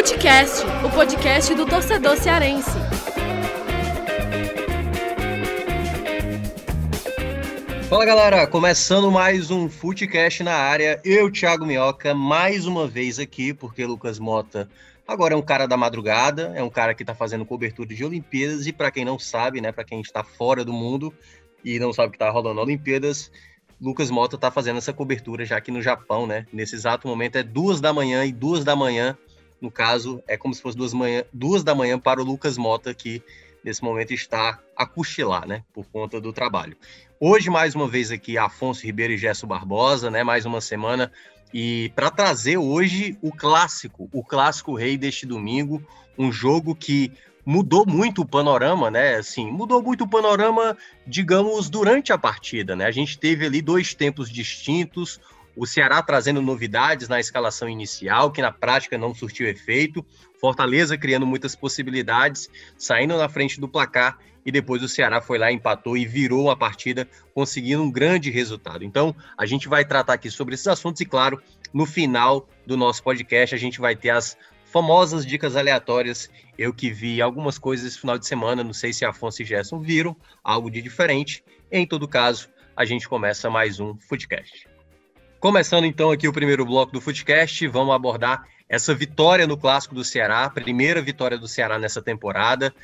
Futecast, o podcast do torcedor cearense. Fala galera, começando mais um Futecast na área. Eu, Thiago Minhoca, mais uma vez aqui, porque Lucas Mota agora é um cara da madrugada, é um cara que está fazendo cobertura de Olimpíadas e para quem não sabe, né, para quem está fora do mundo e não sabe que está rolando Olimpíadas, Lucas Mota está fazendo essa cobertura já aqui no Japão, né? Nesse exato momento é duas da manhã e duas da manhã, no caso, é como se fosse duas, manhã, duas da manhã para o Lucas Mota, que nesse momento está a cochilar, né? Por conta do trabalho. Hoje, mais uma vez aqui, Afonso Ribeiro e Gesso Barbosa, né? Mais uma semana. E para trazer hoje o clássico, o clássico rei deste domingo, um jogo que mudou muito o panorama, né? Assim, mudou muito o panorama, digamos, durante a partida, né? A gente teve ali dois tempos distintos, o Ceará trazendo novidades na escalação inicial, que na prática não surtiu efeito, Fortaleza criando muitas possibilidades, saindo na frente do placar e depois o Ceará foi lá, empatou e virou a partida, conseguindo um grande resultado. Então, a gente vai tratar aqui sobre esses assuntos e, claro, no final do nosso podcast, a gente vai ter as famosas dicas aleatórias. Eu que vi algumas coisas esse final de semana, não sei se Afonso e Gerson viram algo de diferente. Em todo caso, a gente começa mais um Footcast. Começando então aqui o primeiro bloco do Footcast, vamos abordar essa vitória no clássico do Ceará, primeira vitória do Ceará nessa temporada.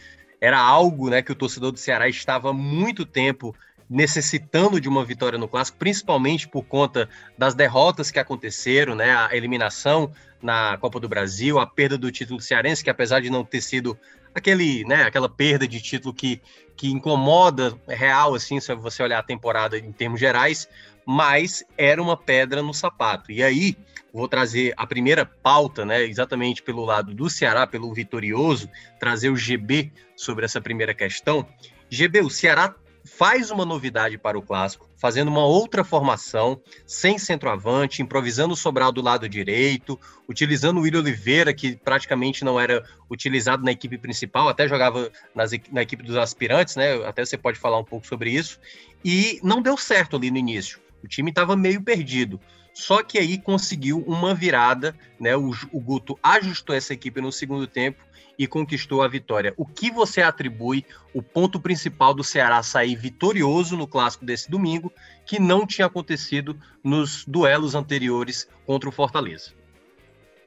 Era algo, né, que o torcedor do Ceará estava muito tempo necessitando de uma vitória no clássico, principalmente por conta das derrotas que aconteceram, né? A eliminação na Copa do Brasil, a perda do título cearense, que apesar de não ter sido aquele, né, aquela perda de título que, que incomoda real, assim, se você olhar a temporada em termos gerais, mas era uma pedra no sapato. E aí, vou trazer a primeira pauta, né, exatamente pelo lado do Ceará, pelo vitorioso, trazer o GB sobre essa primeira questão. GB, o Ceará faz uma novidade para o clássico, fazendo uma outra formação, sem centroavante, improvisando o Sobral do lado direito, utilizando o William Oliveira, que praticamente não era utilizado na equipe principal, até jogava nas, na equipe dos aspirantes, né? Até você pode falar um pouco sobre isso. E não deu certo ali no início. O time estava meio perdido. Só que aí conseguiu uma virada, né? O, o Guto ajustou essa equipe no segundo tempo e conquistou a vitória. O que você atribui o ponto principal do Ceará sair vitorioso no clássico desse domingo, que não tinha acontecido nos duelos anteriores contra o Fortaleza?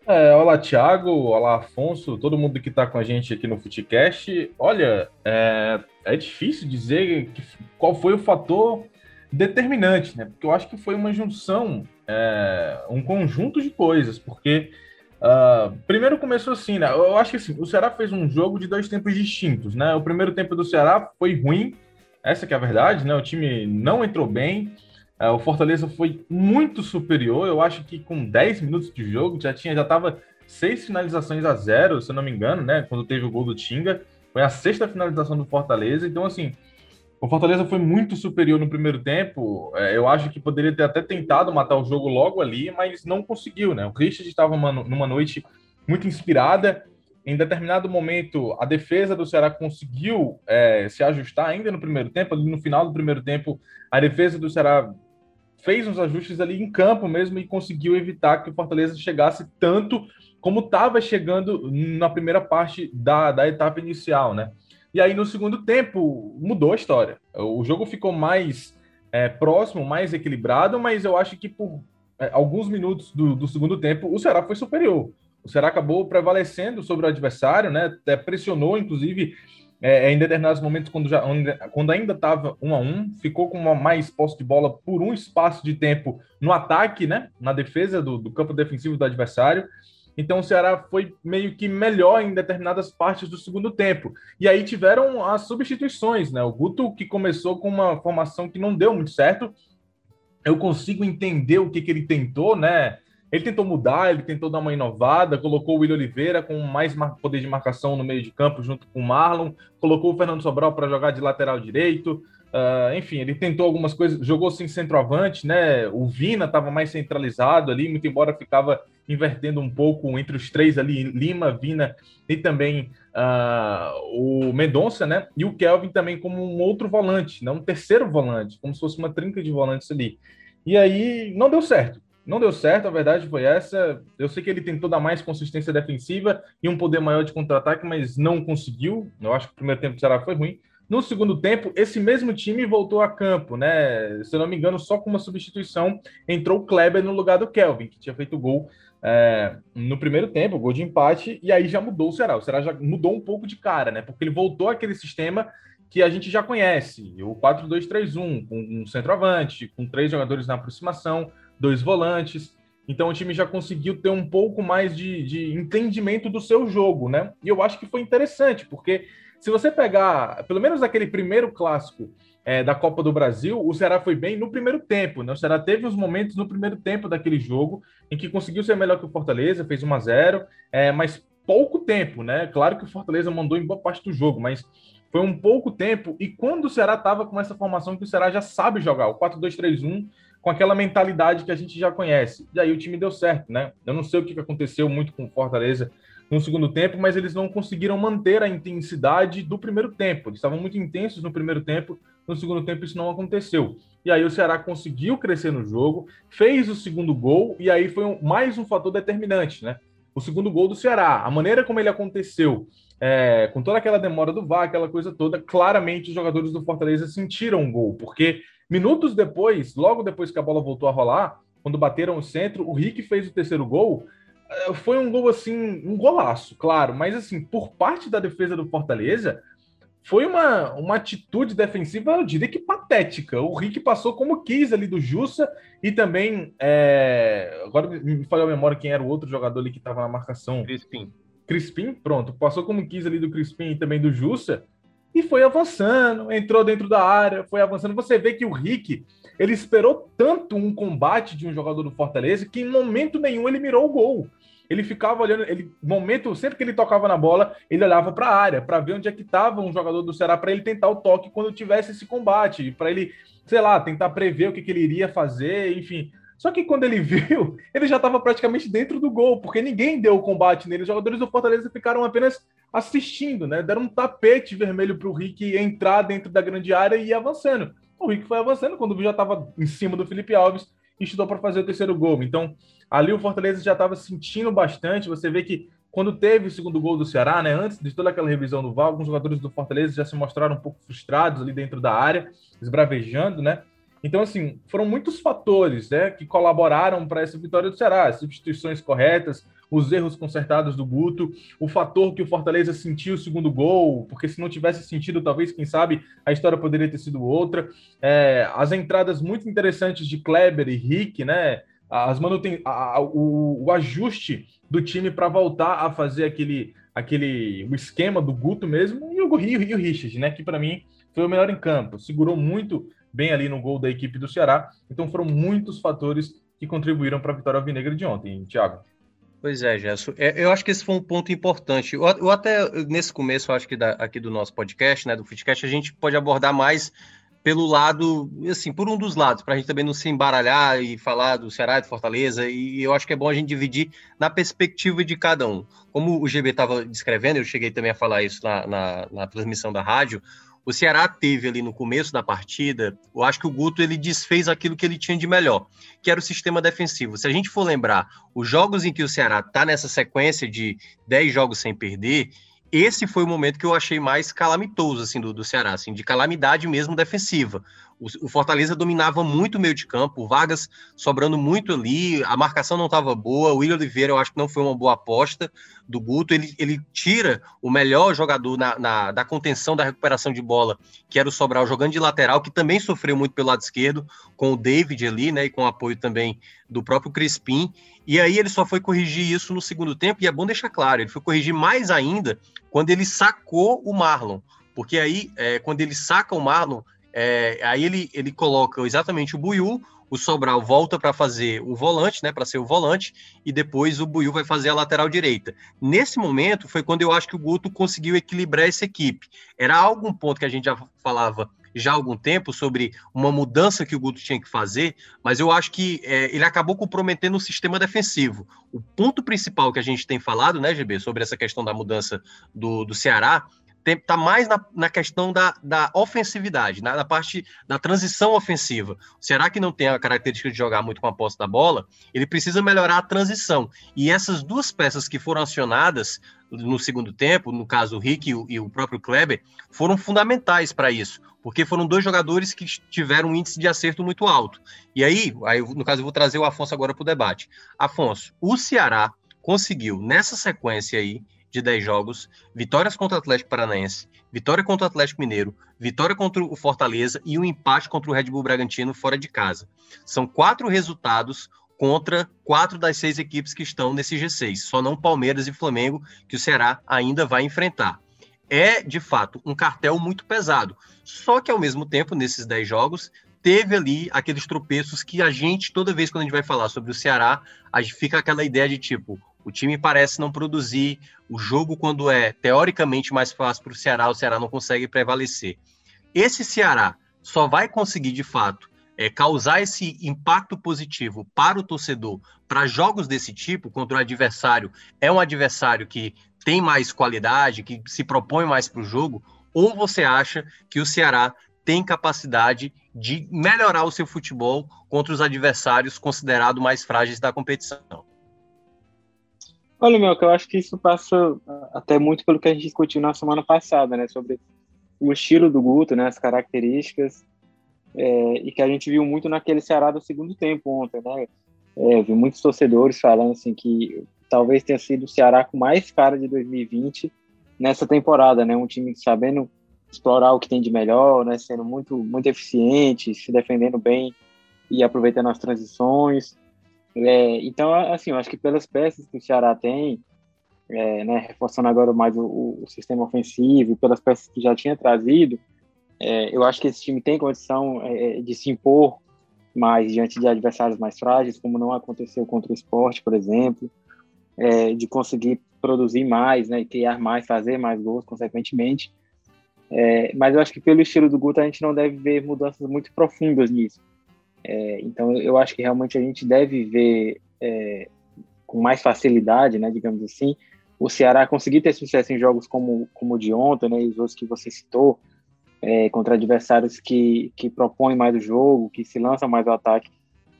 É, olá, Thiago, olá, Afonso, todo mundo que está com a gente aqui no Futecast. Olha, é, é difícil dizer que, qual foi o fator determinante, né? Porque eu acho que foi uma junção, é, um conjunto de coisas, porque Uh, primeiro começou assim, né? Eu acho que assim, o Ceará fez um jogo de dois tempos distintos, né? O primeiro tempo do Ceará foi ruim, essa que é a verdade, né? O time não entrou bem, uh, o Fortaleza foi muito superior. Eu acho que com 10 minutos de jogo já tinha, já tava seis finalizações a zero, se eu não me engano, né? Quando teve o gol do Tinga, foi a sexta finalização do Fortaleza. Então, assim, o Fortaleza foi muito superior no primeiro tempo. É, eu acho que poderia ter até tentado matar o jogo logo ali, mas não conseguiu, né? O Christian estava numa noite muito inspirada. Em determinado momento, a defesa do Ceará conseguiu é, se ajustar ainda no primeiro tempo. Ali no final do primeiro tempo, a defesa do Ceará fez uns ajustes ali em campo mesmo e conseguiu evitar que o Fortaleza chegasse tanto como estava chegando na primeira parte da, da etapa inicial, né? E aí, no segundo tempo, mudou a história. O jogo ficou mais é, próximo, mais equilibrado, mas eu acho que por é, alguns minutos do, do, segundo tempo, o Ceará foi superior. O Ceará acabou prevalecendo sobre o adversário, né? Até pressionou, inclusive, é, em determinados momentos, quando, já, quando ainda estava um a um, ficou com uma mais posse de bola por um espaço de tempo no ataque, né? Na defesa do, do campo defensivo do adversário. Então o Ceará foi meio que melhor em determinadas partes do segundo tempo. E aí tiveram as substituições, né? O Guto que começou com uma formação que não deu muito certo. Eu consigo entender o que, que ele tentou, né? Ele tentou mudar, ele tentou dar uma inovada, colocou o William Oliveira com mais poder de marcação no meio de campo junto com o Marlon, colocou o Fernando Sobral para jogar de lateral direito. Uh, enfim, ele tentou algumas coisas, jogou sem centroavante, né? O Vina estava mais centralizado ali, muito embora ficava invertendo um pouco entre os três ali, Lima, Vina e também uh, o Mendonça, né? E o Kelvin também como um outro volante, não um terceiro volante, como se fosse uma trinca de volantes ali. E aí não deu certo. Não deu certo, a verdade foi essa. Eu sei que ele tentou dar mais consistência defensiva e um poder maior de contra-ataque, mas não conseguiu. Eu acho que o primeiro tempo do Ceará foi ruim. No segundo tempo, esse mesmo time voltou a campo, né? Se eu não me engano, só com uma substituição entrou o Kleber no lugar do Kelvin, que tinha feito gol é, no primeiro tempo, gol de empate, e aí já mudou o Ceará. O Ceará já mudou um pouco de cara, né? Porque ele voltou àquele sistema que a gente já conhece, o 4-2-3-1, com um centroavante, com três jogadores na aproximação, dois volantes. Então o time já conseguiu ter um pouco mais de, de entendimento do seu jogo, né? E eu acho que foi interessante, porque se você pegar, pelo menos aquele primeiro clássico é, da Copa do Brasil, o Ceará foi bem no primeiro tempo. Né? O Ceará teve os momentos no primeiro tempo daquele jogo em que conseguiu ser melhor que o Fortaleza, fez 1 a 0 é, mas pouco tempo, né? Claro que o Fortaleza mandou em boa parte do jogo, mas foi um pouco tempo. E quando o Ceará estava com essa formação que o Ceará já sabe jogar, o 4-2-3-1, com aquela mentalidade que a gente já conhece. E aí o time deu certo, né? Eu não sei o que aconteceu muito com o Fortaleza no segundo tempo, mas eles não conseguiram manter a intensidade do primeiro tempo. Eles estavam muito intensos no primeiro tempo, no segundo tempo isso não aconteceu. E aí o Ceará conseguiu crescer no jogo, fez o segundo gol, e aí foi um, mais um fator determinante, né? O segundo gol do Ceará, a maneira como ele aconteceu, é, com toda aquela demora do VAR, aquela coisa toda, claramente os jogadores do Fortaleza sentiram um gol, porque Minutos depois, logo depois que a bola voltou a rolar, quando bateram o centro, o Rick fez o terceiro gol. Eh, foi um gol assim, um golaço, claro, mas assim, por parte da defesa do Fortaleza, foi uma, uma atitude defensiva, eu diria que patética. O Rick passou como quis ali do Jussa e também. É... Agora me falhou a memória quem era o outro jogador ali que estava na marcação. Crispim. Crispim, pronto. Passou como quis ali do Crispim e também do Jussa e foi avançando, entrou dentro da área, foi avançando. Você vê que o Rick, ele esperou tanto um combate de um jogador do Fortaleza que em momento nenhum ele mirou o gol. Ele ficava olhando, ele momento, sempre que ele tocava na bola, ele olhava para a área para ver onde é que estava um jogador do Ceará para ele tentar o toque quando tivesse esse combate, para ele, sei lá, tentar prever o que, que ele iria fazer, enfim. Só que quando ele viu, ele já estava praticamente dentro do gol, porque ninguém deu o combate nele. Os jogadores do Fortaleza ficaram apenas assistindo, né? Deram um tapete vermelho para o Rick entrar dentro da grande área e ir avançando. O Rick foi avançando quando já estava em cima do Felipe Alves e estudou para fazer o terceiro gol. Então, ali o Fortaleza já estava sentindo bastante. Você vê que quando teve o segundo gol do Ceará, né, antes de toda aquela revisão do VAR, alguns jogadores do Fortaleza já se mostraram um pouco frustrados ali dentro da área, esbravejando, né? Então, assim, foram muitos fatores né, que colaboraram para essa vitória do Ceará. Substituições corretas, os erros consertados do Guto, o fator que o Fortaleza sentiu o segundo gol, porque se não tivesse sentido, talvez, quem sabe, a história poderia ter sido outra. É, as entradas muito interessantes de Kleber e Rick, né? As manuten a, o, o ajuste do time para voltar a fazer aquele, aquele o esquema do Guto mesmo, e o, Rio e o Richard, né? Que para mim foi o melhor em campo, segurou muito bem ali no gol da equipe do Ceará. Então foram muitos fatores que contribuíram para a vitória alvinegra de ontem, Thiago. Pois é, Gerson. É, eu acho que esse foi um ponto importante. Eu, até, nesse começo, acho que da, aqui do nosso podcast, né, do Footcast, a gente pode abordar mais pelo lado, assim, por um dos lados, para a gente também não se embaralhar e falar do Ceará e do Fortaleza, e eu acho que é bom a gente dividir na perspectiva de cada um. Como o GB estava descrevendo, eu cheguei também a falar isso na, na, na transmissão da rádio, o Ceará teve ali no começo da partida, eu acho que o Guto ele desfez aquilo que ele tinha de melhor, que era o sistema defensivo. Se a gente for lembrar, os jogos em que o Ceará está nessa sequência de 10 jogos sem perder, esse foi o momento que eu achei mais calamitoso assim do, do Ceará, assim, de calamidade mesmo defensiva. O, Fortaleza dominava muito o meio de campo, o Vargas sobrando muito ali, a marcação não estava boa, o William Oliveira eu acho que não foi uma boa aposta do Guto, ele, ele tira o melhor jogador na, na, da contenção da recuperação de bola, que era o Sobral jogando de lateral, que também sofreu muito pelo lado esquerdo, com o David ali, né, e com o apoio também do próprio Crispim, e aí ele só foi corrigir isso no segundo tempo, e é bom deixar claro, ele foi corrigir mais ainda quando ele sacou o Marlon, porque aí, é, quando ele saca o Marlon, é, aí ele, ele coloca exatamente o Buiu, o Sobral volta para fazer o volante, né, para ser o volante, e depois o Buiu vai fazer a lateral direita. Nesse momento foi quando eu acho que o Guto conseguiu equilibrar essa equipe. Era algum ponto que a gente já falava já há algum tempo sobre uma mudança que o Guto tinha que fazer, mas eu acho que é, ele acabou comprometendo o sistema defensivo. O ponto principal que a gente tem falado, né, GB, sobre essa questão da mudança do, do Ceará, está mais na, na questão da, da ofensividade, na, na, parte da transição ofensiva. Será que não tem a característica de jogar muito com a posse da bola? Ele precisa melhorar a transição. E essas duas peças que foram acionadas no segundo tempo, no caso o Rick e o, e o próprio Kleber, foram fundamentais para isso, porque foram dois jogadores que tiveram um índice de acerto muito alto. E aí, aí no caso, eu vou trazer o Afonso agora para o debate. Afonso, o Ceará conseguiu, nessa sequência aí, de 10 jogos, vitórias contra o Atlético Paranaense, vitória contra o Atlético Mineiro, vitória contra o Fortaleza e um empate contra o Red Bull Bragantino fora de casa. São quatro resultados contra quatro das seis equipes que estão nesse G6, só não Palmeiras e Flamengo, que o Ceará ainda vai enfrentar. É, de fato, um cartel muito pesado. Só que, ao mesmo tempo, nesses 10 jogos, teve ali aqueles tropeços que a gente, toda vez quando a gente vai falar sobre o Ceará, a gente fica aquela ideia de tipo, o time parece não produzir. O jogo, quando é teoricamente mais fácil para o Ceará, o Ceará não consegue prevalecer. Esse Ceará só vai conseguir, de fato, é, causar esse impacto positivo para o torcedor para jogos desse tipo, contra o adversário é um adversário que tem mais qualidade, que se propõe mais para o jogo, ou você acha que o Ceará tem capacidade de melhorar o seu futebol contra os adversários considerados mais frágeis da competição? Olha, meu, que eu acho que isso passa até muito pelo que a gente discutiu na semana passada, né, sobre o estilo do Guto, né, as características, é, e que a gente viu muito naquele Ceará do segundo tempo ontem, né, é, vi muitos torcedores falando assim que talvez tenha sido o Ceará com mais cara de 2020 nessa temporada, né, um time sabendo explorar o que tem de melhor, né, sendo muito muito eficiente, se defendendo bem e aproveitando as transições, é, então, assim, eu acho que pelas peças que o Ceará tem, é, né, reforçando agora mais o, o, sistema ofensivo, pelas peças que já tinha trazido, é, eu acho que esse time tem condição é, de se impor mais diante de adversários mais frágeis, como não aconteceu contra o esporte, por exemplo, é, de conseguir produzir mais, né, criar mais, fazer mais gols, consequentemente. É, mas eu acho que pelo estilo do Guto a gente não deve ver mudanças muito profundas nisso. É, então, eu acho que realmente a gente deve ver é, com mais facilidade, né, digamos assim, o Ceará conseguir ter sucesso em jogos como, como o de ontem, né, e os outros que você citou, é, contra adversários que, que propõem mais o jogo, que se lançam mais o ataque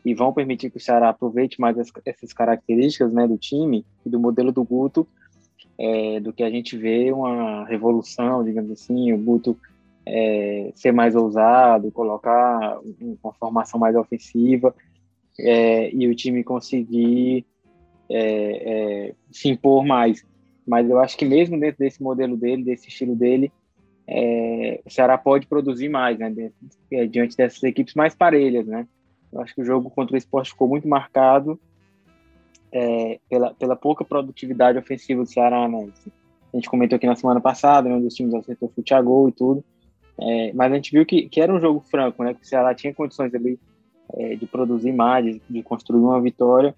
e vão permitir que o Ceará aproveite mais as, essas características né, do time e do modelo do Guto, é, do que a gente vê uma revolução, digamos assim, o Guto é, ser mais ousado, colocar uma formação mais ofensiva é, e o time conseguir é, é, se impor mais. Mas eu acho que mesmo dentro desse modelo dele, desse estilo dele, é, o Ceará pode produzir mais, né, é, diante dessas equipes mais parelhas, né. Eu acho que o jogo contra o esporte ficou muito marcado pela, pela pouca produtividade ofensiva do Ceará, né. A gente comentou aqui na semana passada, né, um dos times acertou fute a gol e tudo, é, mas a gente viu que, que era um jogo franco, né? Que o Ceará tinha condições ali é, de produzir mais, de, de construir uma vitória.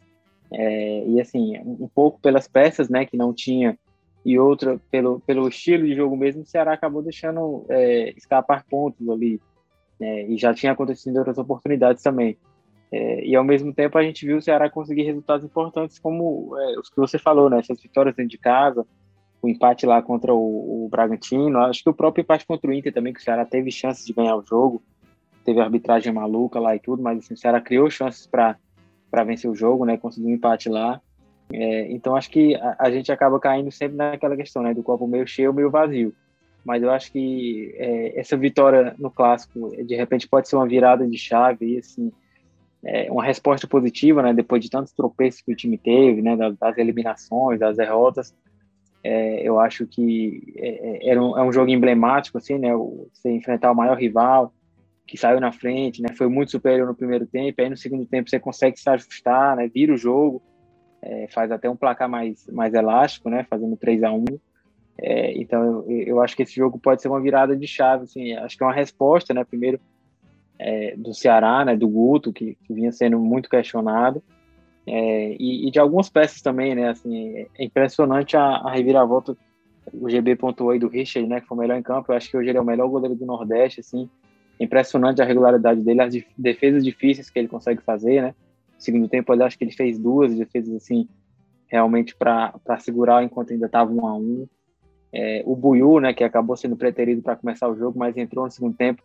É, e assim, um pouco pelas peças, né? Que não tinha e outra pelo, pelo estilo de jogo mesmo, o Ceará acabou deixando é, escapar pontos ali. Né, e já tinha acontecido outras oportunidades também. É, e ao mesmo tempo a gente viu o Ceará conseguir resultados importantes como é, os que você falou, né? Essas vitórias dentro de casa, o empate lá contra o, o, Bragantino. Acho que o próprio empate contra o Inter também, que o Ceará teve chances de ganhar o jogo. Teve arbitragem maluca lá e tudo, mas assim, o Ceará criou chances para vencer o jogo, né? Conseguiu um empate lá. É, então acho que a, a, gente acaba caindo sempre naquela questão, né? Do copo meio cheio, meio vazio. Mas eu acho que é, essa vitória no clássico, de repente, pode ser uma virada de chave e assim. É, uma resposta positiva, né? Depois de tantos tropeços que o time teve, né? Das, das eliminações, das derrotas, é, eu acho que é, é, um, é um jogo emblemático, assim, né? Você enfrentar o maior rival que saiu na frente, né? Foi muito superior no primeiro tempo, aí no segundo tempo você consegue se ajustar, né? Vira o jogo, é, faz até um placar mais, mais elástico, né? Fazendo 3 a 1 é, Então, eu, eu, acho que esse jogo pode ser uma virada de chave, assim. Acho que é uma resposta, né? Primeiro, é, do Ceará, né? Do Guto, que, que vinha sendo muito questionado, é, e, e, de algumas peças também, né? Assim, é impressionante a, a reviravolta. O GB pontuou aí do Richard, né? Que foi o melhor em campo. Eu acho que hoje ele é o melhor goleiro do Nordeste, assim. Impressionante a regularidade dele, as defesas difíceis que ele consegue fazer, né? Segundo tempo, eu acho que ele fez duas defesas, assim, realmente para segurar enquanto ainda estava um a um. É, o Buiu, né, que acabou sendo preterido para começar o jogo, mas entrou no segundo tempo,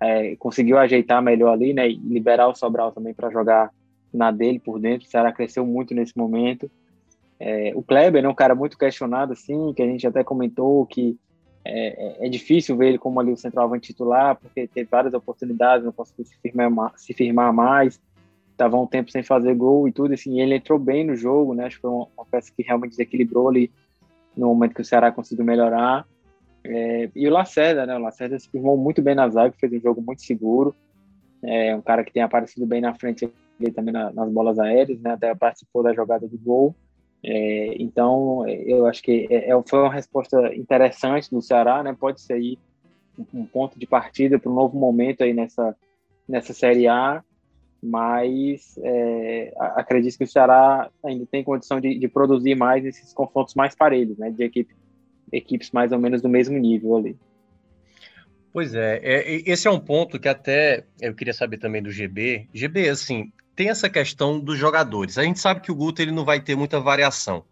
é, conseguiu ajeitar melhor ali, né, e liberar o Sobral também para jogar na dele por dentro. O Ceará cresceu muito nesse momento. É, o Kleber é um cara muito questionado, assim, que a gente até comentou que é, é, é difícil ver ele como ali o centroavante titular, porque teve várias oportunidades, não conseguiu se firmar, se firmar mais, estava um tempo sem fazer gol e tudo, assim, ele entrou bem no jogo, né, acho que foi uma, uma peça que realmente desequilibrou ali no momento que o Ceará conseguiu melhorar, é, e o Lacerda, né, o Lacerda se firmou muito bem na zaga, fez um jogo muito seguro, é um cara que tem aparecido bem na frente ali também na, nas bolas aéreas, né, até participou da jogada do gol, é, então, eu acho que é, é, foi uma resposta interessante do Ceará, né? Pode ser aí um ponto de partida para um novo momento aí nessa, nessa Série A, mas é, acredito que o Ceará ainda tem condição de, de, produzir mais esses confrontos mais parelhos, né? De equipe, equipes mais ou menos do mesmo nível ali. Pois é, é, esse é um ponto que até eu queria saber também do GB. GB, assim, tem essa questão dos jogadores. A gente sabe que o Guto ele não vai ter muita variação.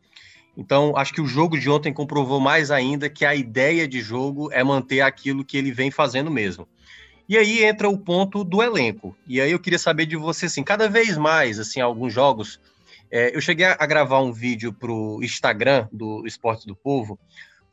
Então, acho que o jogo de ontem comprovou mais ainda que a ideia de jogo é manter aquilo que ele vem fazendo mesmo. E aí entra o ponto do elenco. E aí eu queria saber de você, assim, cada vez mais, assim, alguns jogos. É, eu cheguei a gravar um vídeo para o Instagram do Esporte do Povo,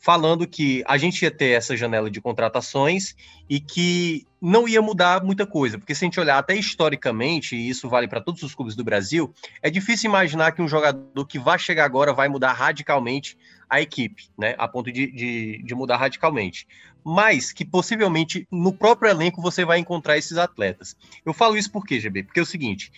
falando que a gente ia ter essa janela de contratações e que não ia mudar muita coisa, porque se a gente olhar até historicamente, e isso vale para todos os clubes do Brasil, é difícil imaginar que um jogador que vai chegar agora vai mudar radicalmente a equipe, né? A ponto de, de, de mudar radicalmente. Mas que possivelmente no próprio elenco você vai encontrar esses atletas. Eu falo isso por quê, GB? Porque é o seguinte: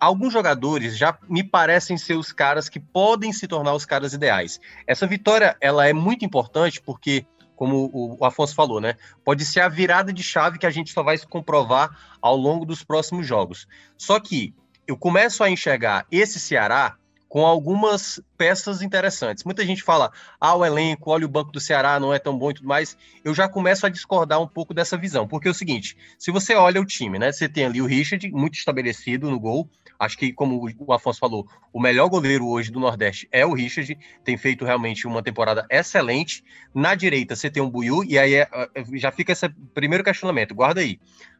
alguns jogadores já me parecem ser os caras que podem se tornar os caras ideais. Essa vitória ela é muito importante porque, como o Afonso falou, né, pode ser a virada de chave que a gente só vai se comprovar ao longo dos próximos jogos. Só que eu começo a enxergar esse Ceará com algumas peças interessantes. Muita gente fala, ah, o elenco, olha o banco do Ceará, não é tão bom e tudo mais. Eu já começo a discordar um pouco dessa visão, porque é o seguinte, se você olha o time, né, você tem ali o Richard, muito estabelecido no gol, acho que, como o Afonso falou, o melhor goleiro hoje do Nordeste é o Richard, tem feito realmente uma temporada excelente. Na direita, você tem o Buiu, e aí é, é, já fica esse primeiro questionamento, guarda aí.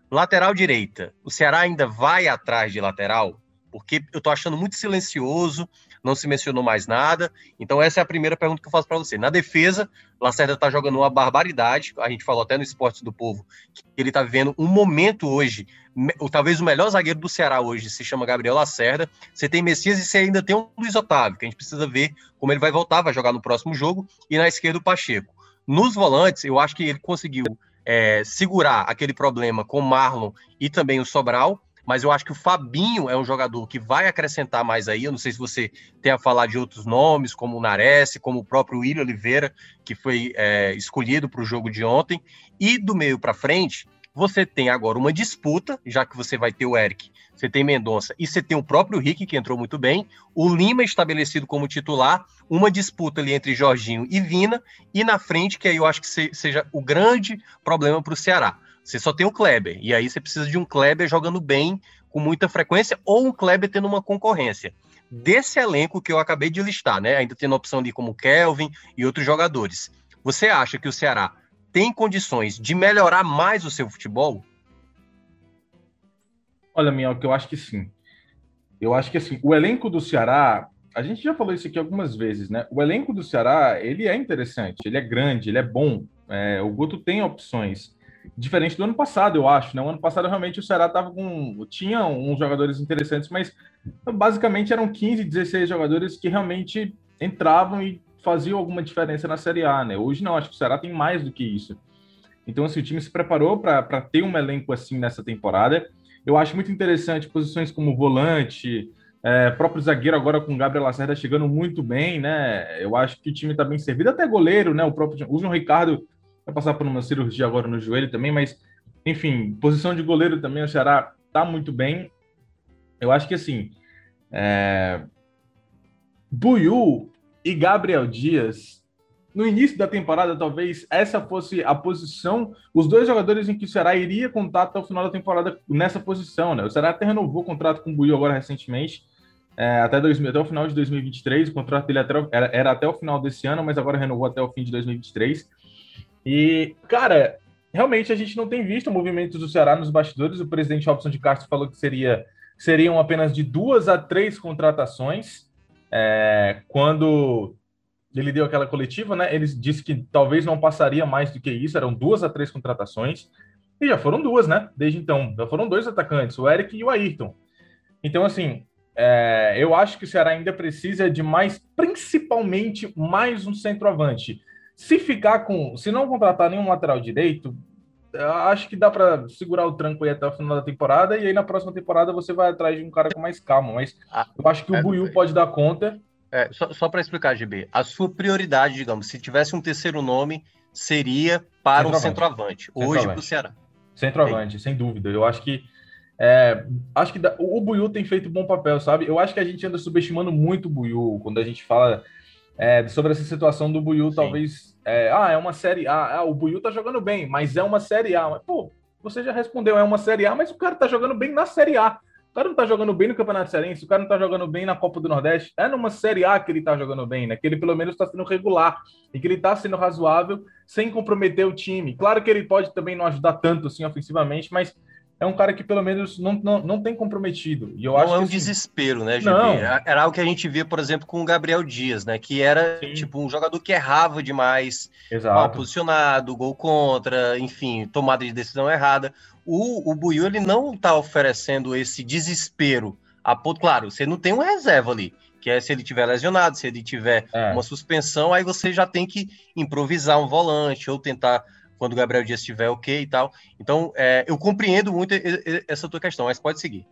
Lateral direita, o Ceará ainda vai atrás de lateral? Porque eu estou achando muito silencioso, não se mencionou mais nada. Então, essa é a primeira pergunta que eu faço para você. Na defesa, Lacerda está jogando uma barbaridade. A gente falou até no Esportes do Povo que ele está vivendo um momento hoje, talvez o melhor zagueiro do Ceará hoje se chama Gabriel Lacerda. Você tem Messias e você ainda tem o Luiz Otávio, que a gente precisa ver como ele vai voltar, vai jogar no próximo jogo. E na esquerda, o Pacheco. Nos volantes, eu acho que ele conseguiu é, segurar aquele problema com Marlon e também o Sobral mas eu acho que o Fabinho é um jogador que vai acrescentar mais aí. Eu não sei se você tem a falar de outros nomes, como o Nares, como o próprio William Oliveira, que foi é, escolhido para o jogo de ontem. E do meio para frente, você tem agora uma disputa, já que você vai ter o Eric, você tem Mendonça e você tem o próprio Rick, que entrou muito bem, o Lima estabelecido como titular, uma disputa ali entre Jorginho e Vina, e na frente, que aí eu acho que seja o grande problema para o Ceará você só tem o Kleber. E aí você precisa de um Kleber jogando bem, com muita frequência, ou um Kleber tendo uma concorrência. Desse elenco que eu acabei de listar, né? Ainda tendo opção ali como Kelvin e outros jogadores. Você acha que o Ceará tem condições de melhorar mais o seu futebol? Olha, Minhoca, eu acho que sim. Eu acho que assim, o elenco do Ceará, a gente já falou isso aqui algumas vezes, né? O elenco do Ceará, ele é interessante, ele é grande, ele é bom. É, o Guto tem opções diferente do ano passado, eu acho. Né? O ano passado, realmente, o Ceará tava com. tinha uns jogadores interessantes, mas basicamente eram 15, 16 jogadores que realmente entravam e faziam alguma diferença na Série A. Né? Hoje não, acho que o Ceará tem mais do que isso. Então, assim, o time se preparou para ter um elenco assim nessa temporada. Eu acho muito interessante posições como volante, é, próprio zagueiro agora com o Gabriel Lacerda chegando muito bem, né? Eu acho que o time está bem servido, até goleiro, né? O próprio o João Ricardo vai passar por uma cirurgia agora no joelho também, mas, enfim, posição de goleiro também, o Ceará tá muito bem. Eu acho que, assim, é... Buiu e Gabriel Dias, no início da temporada, talvez essa fosse a posição, os dois jogadores em que o Ceará iria contar até o final da temporada nessa posição, né? O Ceará até renovou o contrato com o Buiu agora recentemente, é, até, dois, até o final de 2023. O contrato dele era, era até o final desse ano, mas agora renovou até o fim de 2023. E, cara, realmente a gente não tem visto movimentos do Ceará nos bastidores. O presidente Robson de Castro falou que seria, seriam apenas de duas a três contratações. É, quando ele deu aquela coletiva, né? Ele disse que talvez não passaria mais do que isso, eram duas a três contratações. E já foram duas, né? Desde então. Já foram dois atacantes, o Eric e o Ayrton. Então, assim, é, eu acho que o Ceará ainda precisa de mais, principalmente mais um centroavante. Se ficar com. Se não contratar nenhum lateral direito, acho que dá para segurar o tranco aí até o final da temporada. E aí na próxima temporada você vai atrás de um cara com mais calma. Mas ah, eu acho que o é, Buiu pode dar conta. É, só, só para explicar, GB, a sua prioridade, digamos, se tivesse um terceiro nome, seria para centroavante. um centroavante. Hoje para o Ceará. Centroavante, sem dúvida. Eu acho que é, acho que da, o Buiu tem feito um bom papel, sabe? Eu acho que a gente anda subestimando muito o Buiu quando a gente fala é, sobre essa situação do Buiu, Sim. talvez. É, ah, é uma série A. Ah, o Buiu tá jogando bem, mas é uma série A. Mas, pô, você já respondeu, é uma série A, mas o cara tá jogando bem na série A. O cara não tá jogando bem no Campeonato Cearense, o cara não tá jogando bem na Copa do Nordeste. É numa Série A que ele tá jogando bem, né? Que ele pelo menos tá sendo regular e que ele tá sendo razoável sem comprometer o time. Claro que ele pode também não ajudar tanto assim ofensivamente, mas é um cara que pelo menos não, não, não tem comprometido. E eu não acho é um assim, desespero, né, GB? Não. Era algo que a gente via, por exemplo, com o Gabriel Dias, né? Que era Sim. tipo um jogador que errava demais, Exato. mal posicionado, gol contra, enfim, tomada de decisão errada. O, o Buiu, ele não está oferecendo esse desespero a ponto, claro, você não tem um reserva ali, que é se ele tiver lesionado, se ele tiver é. uma suspensão, aí você já tem que improvisar um volante ou tentar quando o Gabriel Dias estiver ok e tal. Então, é, eu compreendo muito essa tua questão, mas pode seguir.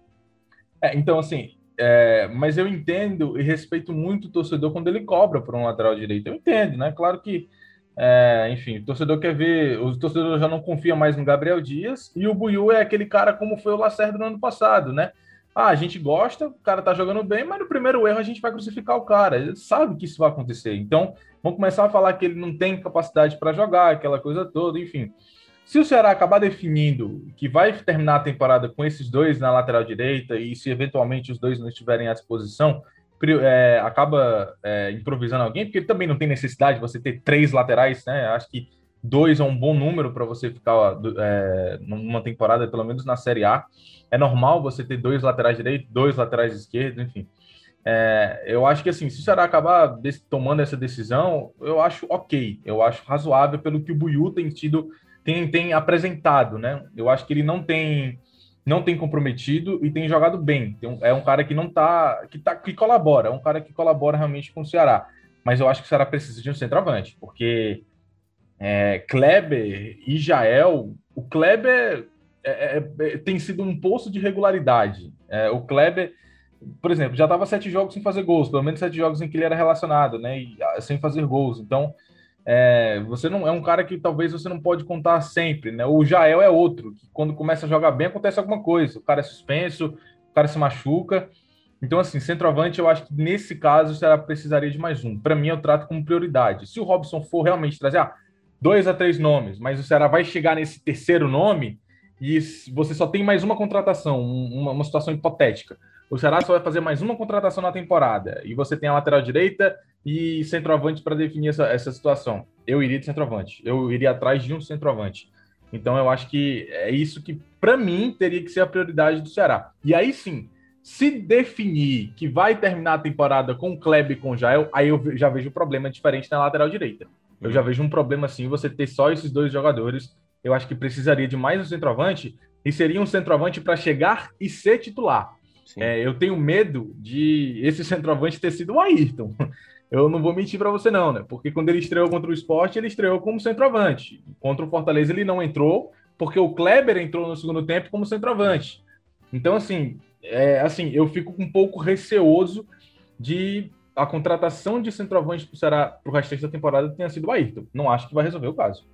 É, então, assim, é, mas eu entendo e respeito muito o torcedor quando ele cobra por um lateral direito. Eu entendo, né? Claro que é, enfim, o torcedor quer ver, o torcedor já não confia mais no Gabriel Dias e o Buiu é aquele cara como foi o Lacerda no ano passado, né? Ah, a gente gosta, o cara tá jogando bem, mas no primeiro erro a gente vai crucificar o cara. Ele sabe que isso vai acontecer. Então, vamos começar a falar que ele não tem capacidade para jogar, aquela coisa toda, enfim. Se o Ceará acabar definindo que vai terminar a temporada com esses dois na lateral direita e se eventualmente os dois não estiverem à disposição, é, acaba é, improvisando alguém, porque também não tem necessidade de você ter três laterais, né? Acho que dois é um bom número para você ficar é, numa temporada, pelo menos na Série A. É normal você ter dois laterais direitos, dois laterais esquerdos, enfim. É, eu acho que assim, se o Ceará acabar tomando essa decisão, eu acho ok, eu acho razoável pelo que o Buiu tem tido, tem, tem apresentado, né? Eu acho que ele não tem não tem comprometido e tem jogado bem. é um cara que não tá que, tá. que colabora, é um cara que colabora realmente com o Ceará. Mas eu acho que o Ceará precisa de um centroavante, porque é, Kleber e Jael, o Kleber é, é, é tem sido um poço de regularidade. É, o Kleber, por exemplo, já estava sete jogos sem fazer gols, pelo menos sete jogos em que ele era relacionado, né? E, ah, sem fazer gols. Então, é, você não é um cara que talvez você não pode contar sempre, né? O Jael é outro, que quando começa a jogar bem acontece alguma coisa, o cara é suspenso, o cara se machuca. Então, assim, centroavante, eu acho que nesse caso você precisaria de mais um. Para mim, eu trato como prioridade. Se o Robson for realmente trazer ah, dois a três nomes, mas o Ceará vai chegar nesse terceiro nome e você só tem mais uma contratação, uma, uma situação hipotética. O Ceará só vai fazer mais uma contratação na temporada e você tem a lateral direita e centroavante para definir essa, essa situação. Eu iria de centroavante. Eu iria atrás de um centroavante. Então eu acho que é isso que, para mim, teria que ser a prioridade do Ceará. E aí sim, se definir que vai terminar a temporada com o Kleb e com o Jael, aí eu já vejo um problema diferente na lateral direita. Eu já vejo um problema assim, você ter só esses dois jogadores. Eu acho que precisaria de mais um centroavante e seria um centroavante para chegar e ser titular. É, eu tenho medo de esse centroavante ter sido o Ayrton. Eu não vou mentir para você, não, né? Porque quando ele estreou contra o esporte, ele estreou como centroavante. Contra o Fortaleza, ele não entrou, porque o Kleber entrou no segundo tempo como centroavante. Então, assim, é, assim eu fico um pouco receoso de a contratação de centroavante para o restante da temporada tenha sido o Ayrton. Não acho que vai resolver o caso.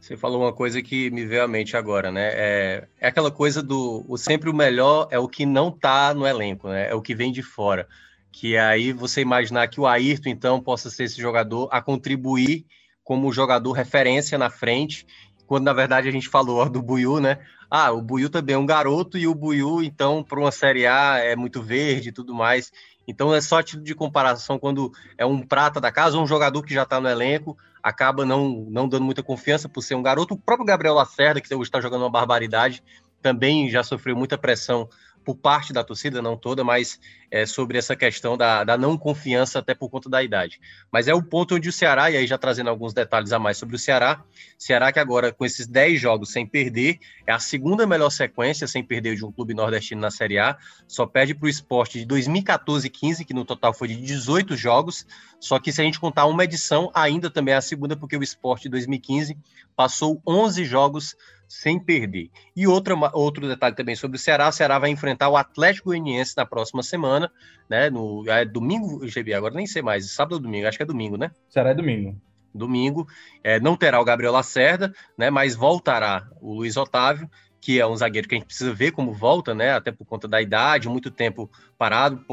Você falou uma coisa que me veio à mente agora, né? É, é aquela coisa do o sempre o melhor é o que não está no elenco, né? É o que vem de fora. Que aí você imaginar que o Ayrton, então, possa ser esse jogador a contribuir como jogador referência na frente, quando na verdade a gente falou ó, do Buiu, né? Ah, o Buiu também é um garoto e o Buiu, então, para uma Série A é muito verde e tudo mais. Então é só título de comparação quando é um prata da casa, um jogador que já está no elenco, acaba não, não dando muita confiança por ser um garoto. O próprio Gabriel Lacerda, que hoje está jogando uma barbaridade, também já sofreu muita pressão por parte da torcida, não toda, mas é, sobre essa questão da, da, não confiança, até por conta da idade. Mas é o ponto onde o Ceará, e aí já trazendo alguns detalhes a mais sobre o Ceará, Ceará que agora, com esses 10 jogos sem perder, é a segunda melhor sequência sem perder de um clube nordestino na Série A, só perde para o esporte de 2014 e 15, que no total foi de 18 jogos, só que se a gente contar uma edição, ainda também é a segunda, porque o esporte de 2015 passou 11 jogos sem perder. E outra, outro detalhe também sobre o Ceará, o Ceará vai enfrentar o Atlético Goianiense na próxima semana, né? No é domingo, GB, agora nem sei mais, sábado ou domingo, acho que é domingo, né? Ceará é domingo. Domingo, é, não terá o Gabriel Lacerda, né? Mas voltará o Luiz Otávio, que é um zagueiro que a gente precisa ver como volta, né? Até por conta da idade, muito tempo parado,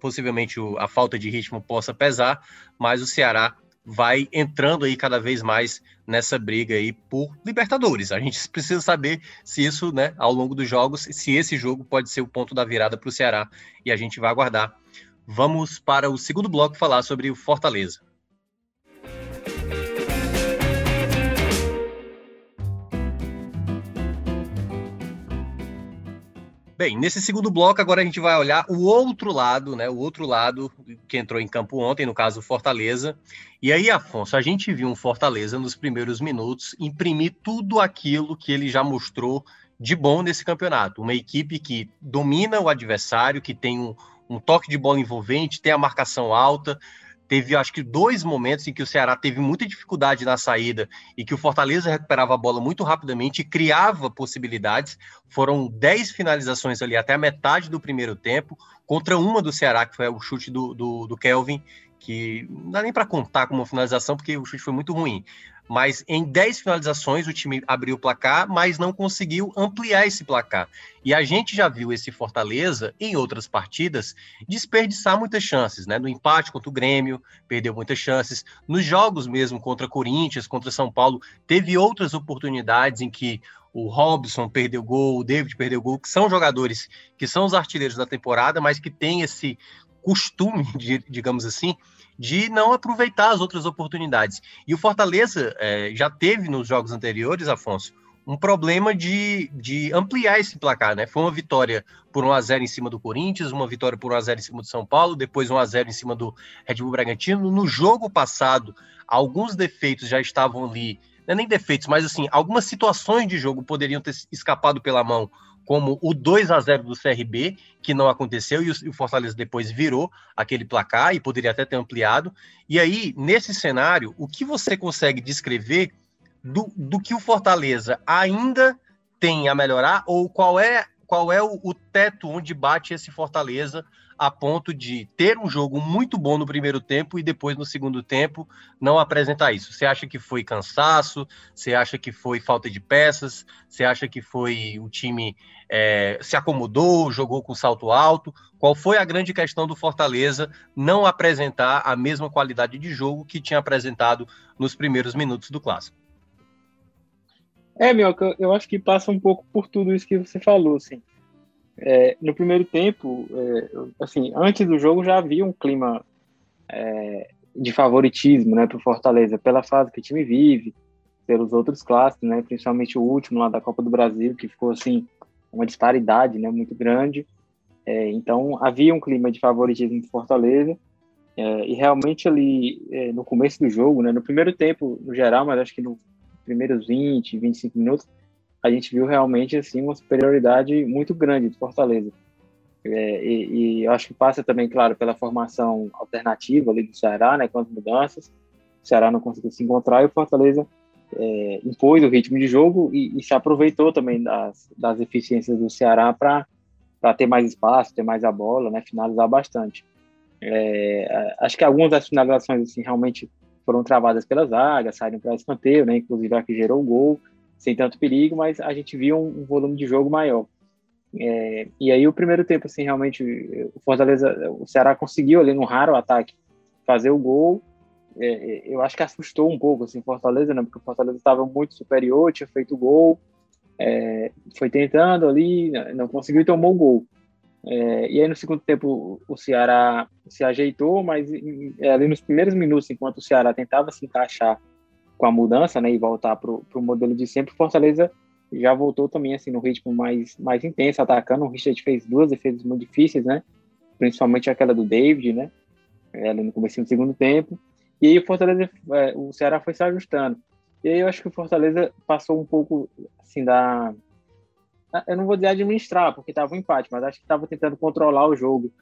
possivelmente a falta de ritmo possa pesar, mas o Ceará vai entrando aí cada vez mais nessa briga aí por Libertadores. A gente precisa saber se isso, né, ao longo dos jogos, se esse jogo pode ser o ponto da virada para o Ceará e a gente vai aguardar. Vamos para o segundo bloco falar sobre o Fortaleza. Bem, nesse segundo bloco, agora a gente vai olhar o outro lado, né? O outro lado que entrou em campo ontem, no caso Fortaleza. E aí, Afonso, a gente viu um Fortaleza nos primeiros minutos imprimir tudo aquilo que ele já mostrou de bom nesse campeonato. Uma equipe que domina o adversário, que tem um, um toque de bola envolvente, tem a marcação alta, teve acho que dois momentos em que o Ceará teve muita dificuldade na saída e que o Fortaleza recuperava a bola muito rapidamente e criava possibilidades. Foram dez finalizações ali até a metade do primeiro tempo, contra uma do Ceará, que foi o chute do, do, do Kelvin, que não dá nem para contar como finalização, porque o chute foi muito ruim mas em 10 finalizações o time abriu o placar, mas não conseguiu ampliar esse placar. E a gente já viu esse Fortaleza, em outras partidas, desperdiçar muitas chances, né? No empate contra o Grêmio, perdeu muitas chances. Nos jogos mesmo contra Corinthians, contra São Paulo, teve outras oportunidades em que o Robson perdeu gol, o David perdeu gol, que são jogadores que são os artilheiros da temporada, mas que têm esse costume, de, digamos assim, de não aproveitar as outras oportunidades. E o Fortaleza é, já teve nos jogos anteriores, Afonso, um problema de, de ampliar esse placar, né? Foi uma vitória por 1 a 0 em cima do Corinthians, uma vitória por 1 a 0 em cima do São Paulo, depois 1 a 0 em cima do Red Bull Bragantino. No jogo passado, alguns defeitos já estavam ali, não é nem defeitos, mas assim, algumas situações de jogo poderiam ter escapado pela mão como o 2 a 0 do CRB, que não aconteceu, e o Fortaleza depois virou aquele placar e poderia até ter ampliado. E aí, nesse cenário, o que você consegue descrever do, do que o Fortaleza ainda tem a melhorar, ou qual é, qual é o, o teto onde bate esse Fortaleza a ponto de ter um jogo muito bom no primeiro tempo e depois no segundo tempo não apresentar isso? Você acha que foi cansaço? Você acha que foi falta de peças? Você acha que foi o time é, se acomodou, jogou com salto alto? Qual foi a grande questão do Fortaleza não apresentar a mesma qualidade de jogo que tinha apresentado nos primeiros minutos do clássico? É, meu, eu acho que passa um pouco por tudo isso que você falou, assim. É, no primeiro tempo, é, assim, antes do jogo já havia um clima é, de favoritismo, né, para o Fortaleza, pela fase que o time vive, pelos outros clássicos, né, principalmente o último lá da Copa do Brasil, que ficou assim uma disparidade, né, muito grande. É, então havia um clima de favoritismo do Fortaleza é, e realmente ali é, no começo do jogo, né, no primeiro tempo no geral, mas acho que nos primeiros 20, 25 minutos a gente viu realmente assim uma superioridade muito grande do Fortaleza. É, e, e acho que passa também, claro, pela formação alternativa ali do Ceará, né, com as mudanças. O Ceará não conseguiu se encontrar e o Fortaleza é, impôs o ritmo de jogo e, e se aproveitou também das, das eficiências do Ceará para ter mais espaço, ter mais a bola, né, finalizar bastante. É, acho que algumas das finalizações assim, realmente foram travadas pela zaga, saíram para escanteio, né, inclusive a que gerou o gol sem tanto perigo, mas a gente viu um, um volume de jogo maior. É, e aí o primeiro tempo, assim, realmente o Fortaleza, o Ceará conseguiu ali no raro ataque fazer o gol. É, é eu acho que assustou um pouco, assim, Fortaleza, né? Porque o Fortaleza estava muito superior, tinha feito gol, é, foi tentando ali, não conseguiu e tomou o gol. É, e aí no segundo tempo o Ceará se ajeitou, mas ali nos primeiros minutos, enquanto o Ceará tentava se encaixar com a mudança, né, e voltar para o modelo de sempre, Fortaleza já voltou também assim no ritmo mais mais intenso, atacando. O Richard fez duas defesas muito difíceis, né? Principalmente aquela do David, né? É, ali no começo do segundo tempo. E aí o Fortaleza, é, o Ceará foi se ajustando. E aí eu acho que o Fortaleza passou um pouco assim da eu não vou dizer administrar, porque estava um empate, mas acho que estava tentando controlar o jogo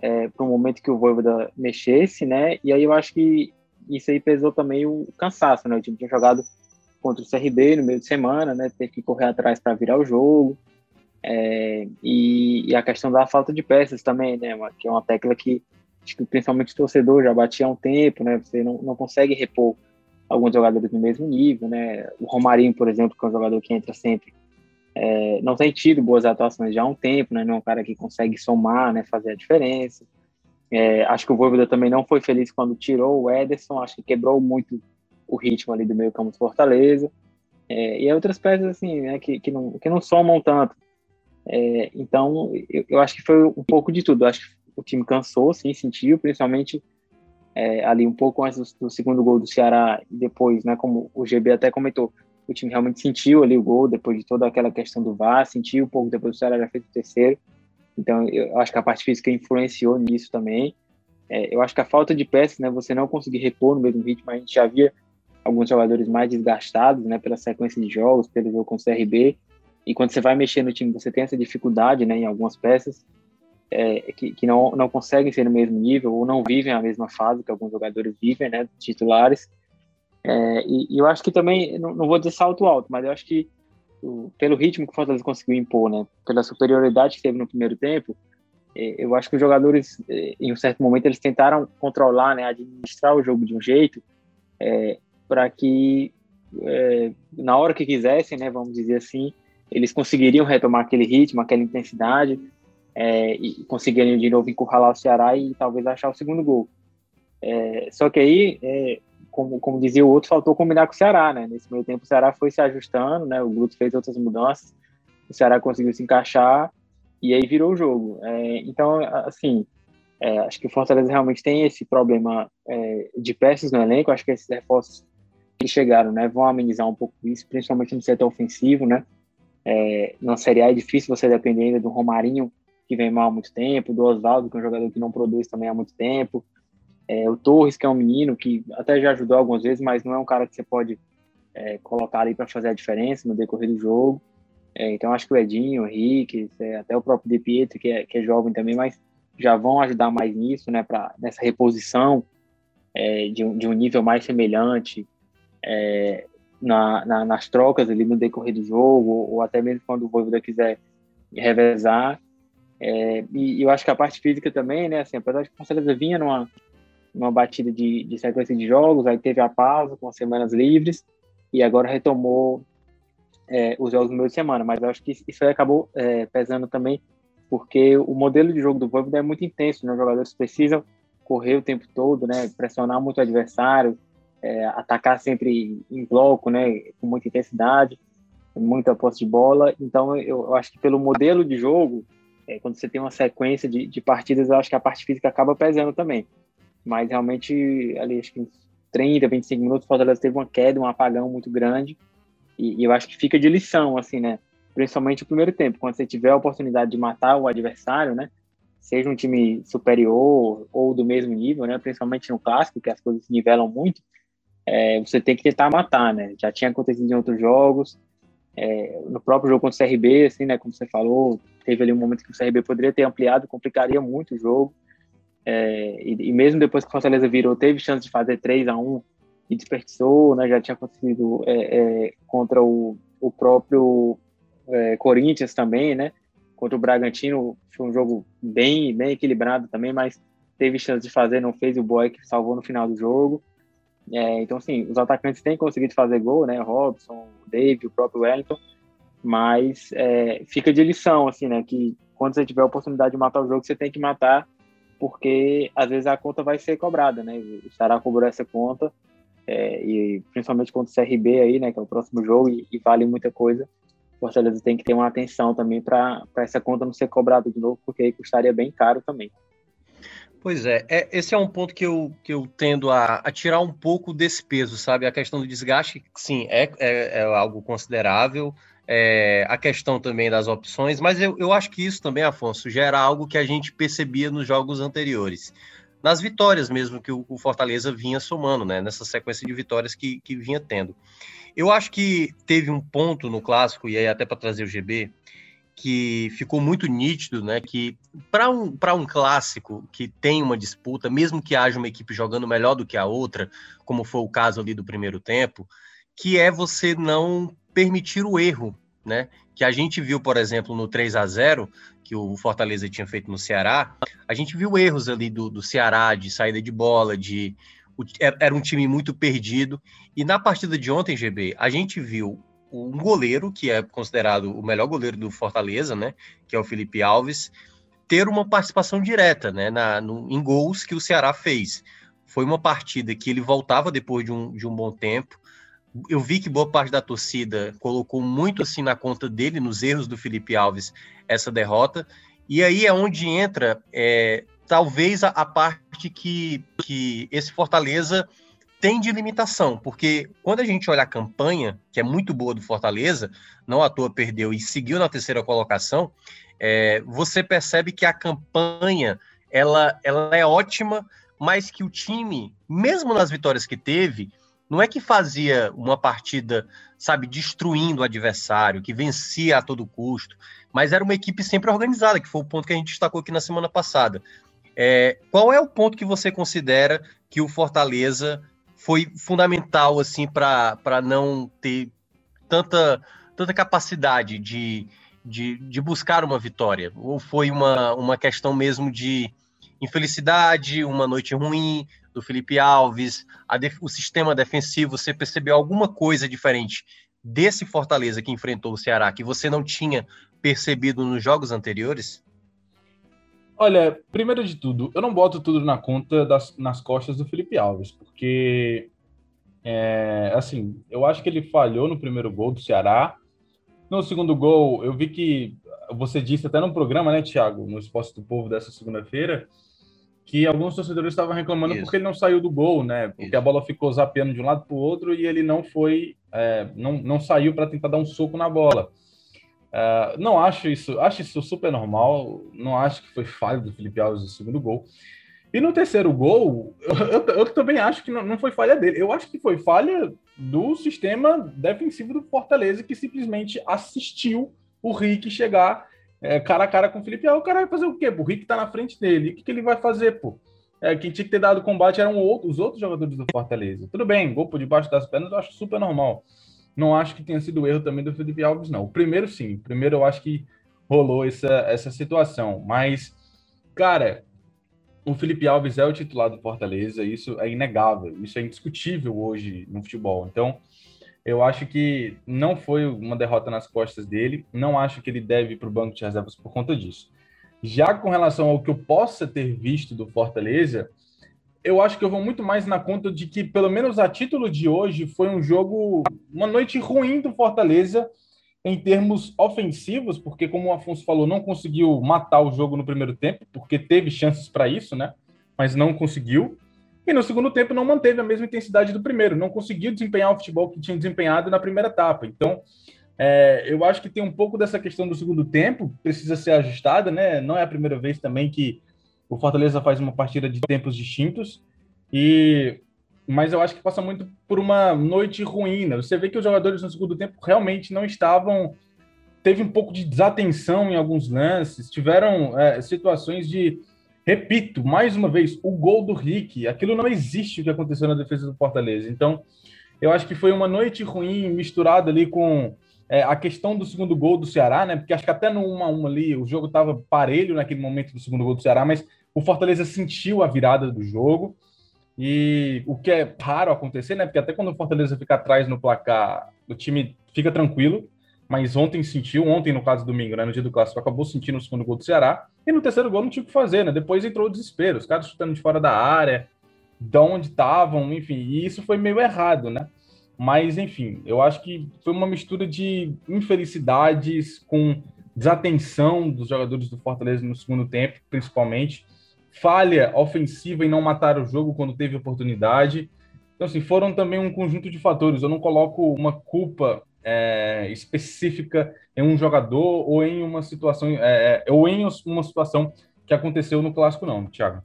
é, para o momento que o Voivoda mexesse, né? E aí eu acho que isso aí pesou também o cansaço, né? O time tinha jogado contra o CRB no meio de semana, né? Teve que correr atrás para virar o jogo. É, e, e, a questão da falta de peças também, né? Que é uma tecla que que principalmente o torcedor já batia há um tempo, né? Você não, não consegue repor alguns jogadores no mesmo nível, né? O Romarinho, por exemplo, que é um jogador que entra sempre, é, não tem tido boas atuações já há um tempo, né? Não é um cara que consegue somar, né? Fazer a diferença. É, acho que o Voivoda também não foi feliz quando tirou o Ederson, acho que quebrou muito o ritmo ali do meio campo do Fortaleza. É, e outras peças assim, né, que, que, não, que não somam tanto. É, então, eu, eu, acho que foi um pouco de tudo. Eu acho que o time cansou, sim, sentiu, principalmente é, ali um pouco antes do, do, segundo gol do Ceará e depois, né, como o GB até comentou, o time realmente sentiu ali o gol depois de toda aquela questão do VAR, sentiu um pouco depois do Ceará já fez o terceiro. Então, eu acho que a parte física influenciou nisso também. É, eu acho que a falta de peças, né, você não conseguir repor no mesmo ritmo, a gente já via alguns jogadores mais desgastados, né, pela sequência de jogos, pelo jogo com o CRB. E quando você vai mexer no time, você tem essa dificuldade, né, em algumas peças é, que, que não, não conseguem ser no mesmo nível ou não vivem a mesma fase que alguns jogadores vivem, né, titulares. É, e, e, eu acho que também, não, não, vou dizer salto alto, mas eu acho que pelo ritmo que o Fortaleza conseguiu impor, né, pela superioridade que teve no primeiro tempo, é, eu acho que os jogadores, é, em um certo momento, eles tentaram controlar, né, administrar o jogo de um jeito é, para que é, na hora que quisessem, né, vamos dizer assim, eles conseguiriam retomar aquele ritmo, aquela intensidade é, e conseguiriam de novo encurralar o Ceará e talvez achar o segundo gol. É, só que aí, como, como dizia o outro, faltou combinar com o Ceará, né? Nesse meio tempo o Ceará foi se ajustando, né? O Guto fez outras mudanças, o Ceará conseguiu se encaixar e aí virou o jogo. É, então, assim, é, acho que o Fortaleza realmente tem esse problema de peças no elenco. Acho que esses reforços que chegaram, né, vão amenizar um pouco isso, principalmente no setor ofensivo, né? É, na Série A é difícil você depender ainda do Romarinho, que vem mal há muito tempo, do Oswaldo, que é um jogador que não produz também há muito tempo, é, o Torres, que é um menino que até já ajudou algumas vezes, mas não é um cara que você pode é, colocar ali para fazer a diferença no decorrer do jogo. É, então acho que o Edinho, o Henrique, é, até o próprio De Pietro, que é, que é jovem também, mas já vão ajudar mais nisso, né, pra, nessa reposição é, de, um, de um nível mais semelhante é, na, na, nas trocas ali no decorrer do jogo, ou, ou até mesmo quando o Voivoda quiser revezar. E, eu acho que a parte física também, né, assim, apesar de que o Fortaleza vinha numa, numa batida de, de sequência de jogos, aí teve a pausa com as semanas livres, e agora retomou é, os jogos no meio de semana, mas eu acho que isso acabou é, pesando também, porque o modelo de jogo do Voivoda é muito intenso, né, os jogadores precisam correr o tempo todo, né, pressionar muito o adversário, é, atacar sempre em bloco, né, com muita intensidade, muita posse de bola. Então, eu, eu acho que pelo modelo de jogo, é, quando você tem uma sequência de, de, partidas, eu acho que a parte física acaba pesando também. Mas realmente, ali, acho que uns 30, 25 minutos, o Fortaleza teve uma queda, um apagão muito grande. E, e eu acho que fica de lição, assim, né? Principalmente o primeiro tempo, quando você tiver a oportunidade de matar o adversário, né? Seja um time superior ou do mesmo nível, né? Principalmente no clássico, que as coisas se nivelam muito é, você tem que tentar matar, né? Já tinha acontecido em outros jogos, é, no próprio jogo contra o CRB, assim, né? Como você falou, teve ali um momento que o CRB poderia ter ampliado, complicaria muito o jogo. É, e, e, mesmo depois que o Fortaleza virou, teve chance de fazer 3 a 1 e desperdiçou, né? Já tinha acontecido é, é, contra o, o próprio é, Corinthians também, né? Contra o Bragantino, foi um jogo bem, bem equilibrado também, mas teve chance de fazer, não fez o boy que salvou no final do jogo. É, então, assim, os atacantes têm conseguido fazer gol, né? Robson, Dave, o próprio Wellington, mas é, fica de lição, assim, né? Que quando você tiver a oportunidade de matar o jogo, você tem que matar, porque às vezes a conta vai ser cobrada, né? O Ceará cobrou essa conta, é, e principalmente contra o CRB aí, né? Que é o próximo jogo, e, e vale muita coisa. Fortaleza tem que ter uma atenção também para essa conta não ser cobrada de novo, porque aí custaria bem caro também. Pois é, é, esse é um ponto que eu, que eu tendo a, a, tirar um pouco desse peso, sabe? A questão do desgaste, sim, é, é, é algo considerável, é, a questão também das opções, mas eu, eu acho que isso também, Afonso, gera algo que a gente percebia nos jogos anteriores. Nas vitórias mesmo que o, o Fortaleza vinha somando, né? Nessa sequência de vitórias que, que vinha tendo. Eu acho que teve um ponto no clássico, e aí até para trazer o GB, que ficou muito nítido, né? Que para um, um clássico que tem uma disputa, mesmo que haja uma equipe jogando melhor do que a outra, como foi o caso ali do primeiro tempo, que é você não permitir o erro, né? Que a gente viu, por exemplo, no 3 a 0 que o Fortaleza tinha feito no Ceará, a gente viu erros ali do, do Ceará, de saída de bola, de era um time muito perdido. E na partida de ontem, GB, a gente viu um goleiro, que é considerado o melhor goleiro do Fortaleza, né? Que é o Felipe Alves, ter uma participação direta, né? Na, no, em gols que o Ceará fez. Foi uma partida que ele voltava depois de um, de um bom tempo. Eu vi que boa parte da torcida colocou muito assim na conta dele, nos erros do Felipe Alves, essa derrota. E aí é onde entra é, talvez a, a, parte que, que esse Fortaleza tem de limitação, porque quando a gente olha a campanha, que é muito boa do Fortaleza, não à toa perdeu e seguiu na terceira colocação, é, você percebe que a campanha ela, ela é ótima, mas que o time, mesmo nas vitórias que teve, não é que fazia uma partida, sabe, destruindo o adversário, que vencia a todo custo, mas era uma equipe sempre organizada, que foi o ponto que a gente destacou aqui na semana passada. É, qual é o ponto que você considera que o Fortaleza foi fundamental assim para não ter tanta, tanta capacidade de, de, de, buscar uma vitória? Ou foi uma, uma questão mesmo de infelicidade, uma noite ruim do Felipe Alves, o sistema defensivo? Você percebeu alguma coisa diferente desse Fortaleza que enfrentou o Ceará que você não tinha percebido nos jogos anteriores? Olha, primeiro de tudo, eu não boto tudo na conta das, nas costas do Felipe Alves, porque, é, assim, eu acho que ele falhou no primeiro gol do Ceará. No segundo gol, eu vi que você disse até no programa, né, Thiago, no Esporte do Povo dessa segunda-feira, que alguns torcedores estavam reclamando Isso. porque ele não saiu do gol, né? Porque Isso. a bola ficou zapeando de um lado para o outro e ele não foi, é, não, não saiu para tentar dar um soco na bola. Uh, não acho isso, acho isso super normal. Não acho que foi falha do Felipe Alves no segundo gol. E no terceiro gol, eu, eu, eu também acho que não, não, foi falha dele. Eu acho que foi falha do sistema defensivo do Fortaleza, que simplesmente assistiu o Rick chegar é, cara a cara com o Felipe Alves. O cara vai fazer o quê? O Rick tá na frente dele. O que, que ele vai fazer, pô? É, quem tinha que ter dado combate eram os outros jogadores do Fortaleza. Tudo bem, gol por debaixo das pernas, eu acho super normal não acho que tenha sido erro também do Felipe Alves, não. O primeiro, sim. O primeiro, eu acho que rolou essa, essa situação. Mas, cara, o Felipe Alves é o titular do Fortaleza, isso é inegável, isso é indiscutível hoje no futebol. Então, eu acho que não foi uma derrota nas costas dele, não acho que ele deve ir para o banco de reservas por conta disso. Já com relação ao que eu possa ter visto do Fortaleza, eu acho que eu vou muito mais na conta de que, pelo menos a título de hoje, foi um jogo, uma noite ruim do Fortaleza em termos ofensivos, porque, como o Afonso falou, não conseguiu matar o jogo no primeiro tempo, porque teve chances para isso, né? Mas não conseguiu. E no segundo tempo não manteve a mesma intensidade do primeiro, não conseguiu desempenhar o futebol que tinha desempenhado na primeira etapa. Então, é, eu acho que tem um pouco dessa questão do segundo tempo, precisa ser ajustada, né? Não é a primeira vez também que o Fortaleza faz uma partida de tempos distintos e mas eu acho que passa muito por uma noite ruim. Né? Você vê que os jogadores no segundo tempo realmente não estavam. Teve um pouco de desatenção em alguns lances, tiveram é, situações de. Repito, mais uma vez, o gol do Rick, aquilo não existe o que aconteceu na defesa do Fortaleza. Então, eu acho que foi uma noite ruim misturada ali com é, a questão do segundo gol do Ceará, né? Porque acho que até no 1 a 1 ali o jogo estava parelho naquele momento do segundo gol do Ceará, mas o Fortaleza sentiu a virada do jogo. E o que é raro acontecer, né? Porque até quando o Fortaleza fica atrás no placar, o time fica tranquilo. Mas ontem sentiu, ontem no caso domingo, né, no dia do clássico, acabou sentindo o segundo gol do Ceará. E no terceiro gol não tinha o que fazer, né? Depois entrou o desespero, os caras chutando de fora da área, de onde estavam, enfim. E isso foi meio errado, né? Mas, enfim, eu acho que foi uma mistura de infelicidades com desatenção dos jogadores do Fortaleza no segundo tempo, principalmente. Falha ofensiva em não matar o jogo quando teve oportunidade. Então, assim, foram também um conjunto de fatores. Eu não coloco uma culpa é, específica em um jogador ou em uma situação é, é ou em uma situação que aconteceu no clássico, não, Thiago.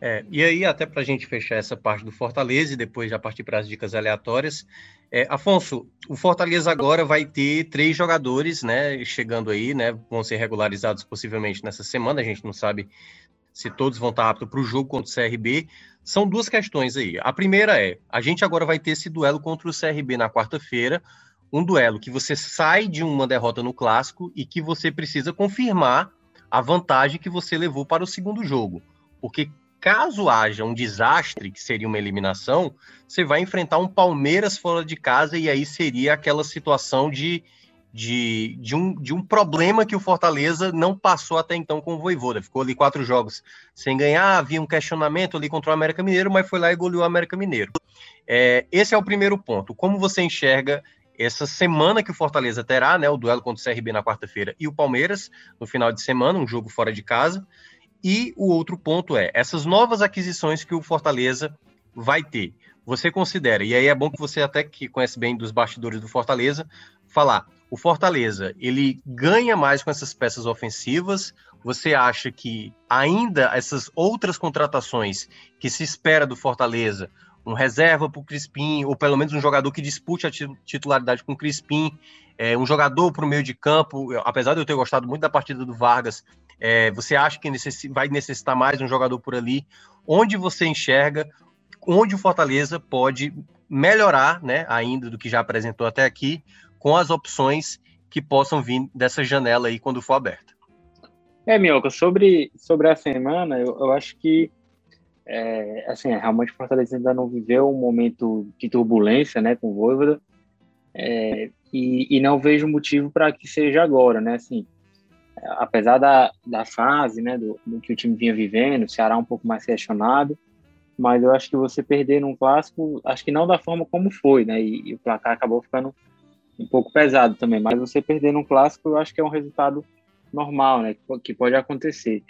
É, e aí, até para a gente fechar essa parte do Fortaleza e depois já partir para as dicas aleatórias, é, Afonso, o Fortaleza agora vai ter três jogadores, né, chegando aí, né, vão ser regularizados possivelmente nessa semana, a gente não sabe se todos vão estar aptos para o jogo contra o CRB. São duas questões aí. A primeira é, a gente agora vai ter esse duelo contra o CRB na quarta-feira, um duelo que você sai de uma derrota no clássico e que você precisa confirmar a vantagem que você levou para o segundo jogo. Porque caso haja um desastre, que seria uma eliminação, você vai enfrentar um Palmeiras fora de casa e aí seria aquela situação de, de, de, um, de um problema que o Fortaleza não passou até então com o Voivoda. Ficou ali quatro jogos sem ganhar, havia um questionamento ali contra o América Mineiro, mas foi lá e goleou o América Mineiro. É, esse é o primeiro ponto. Como você enxerga essa semana que o Fortaleza terá, né, o duelo contra o CRB na quarta-feira e o Palmeiras no final de semana, um jogo fora de casa. E o outro ponto é essas novas aquisições que o Fortaleza vai ter. Você considera, e aí é bom que você até que conhece bem dos bastidores do Fortaleza, falar, o Fortaleza, ele ganha mais com essas peças ofensivas? Você acha que ainda essas outras contratações que se espera do Fortaleza um reserva para o Crispim, ou pelo menos um jogador que dispute a titularidade com o Crispim, é, um jogador para o meio de campo, apesar de eu ter gostado muito da partida do Vargas, é, você acha que necess... vai necessitar mais um jogador por ali? Onde você enxerga, onde o Fortaleza pode melhorar, né, ainda do que já apresentou até aqui, com as opções que possam vir dessa janela aí quando for aberta? É, Mioca, sobre, sobre a semana, eu, eu acho que é, assim, é, realmente o Fortaleza ainda não viveu um momento de turbulência, né, com o Voivoda, é, e, e, não vejo motivo para que seja agora, né, assim, apesar da, da fase, né, do, do, que o time vinha vivendo, o Ceará um pouco mais questionado, mas eu acho que você perder num clássico, acho que não da forma como foi, né, e, e o placar acabou ficando um pouco pesado também, mas você perder num clássico, eu acho que é um resultado normal, né, que, que pode acontecer.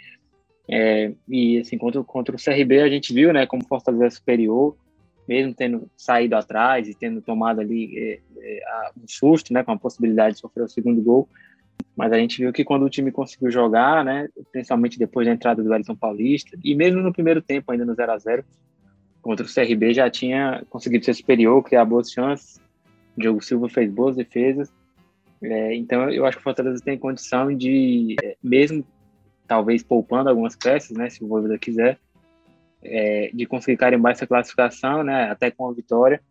É, e assim, contra, contra o CRB a gente viu, né, como Fortaleza é superior, mesmo tendo saído atrás e tendo tomado ali é, é, um susto, né, com a possibilidade de sofrer o segundo gol, mas a gente viu que quando o time conseguiu jogar, né, principalmente depois da entrada do Wellington Paulista, e mesmo no primeiro tempo, ainda no 0 a 0 contra o CRB já tinha conseguido ser superior, criar boas chances, o Diogo Silva fez boas defesas, é, então eu acho que o Fortaleza tem condição de, é, mesmo talvez poupando algumas peças, né, se o Voivoda quiser, é, de conseguir carimbar essa classificação, né, até com a vitória,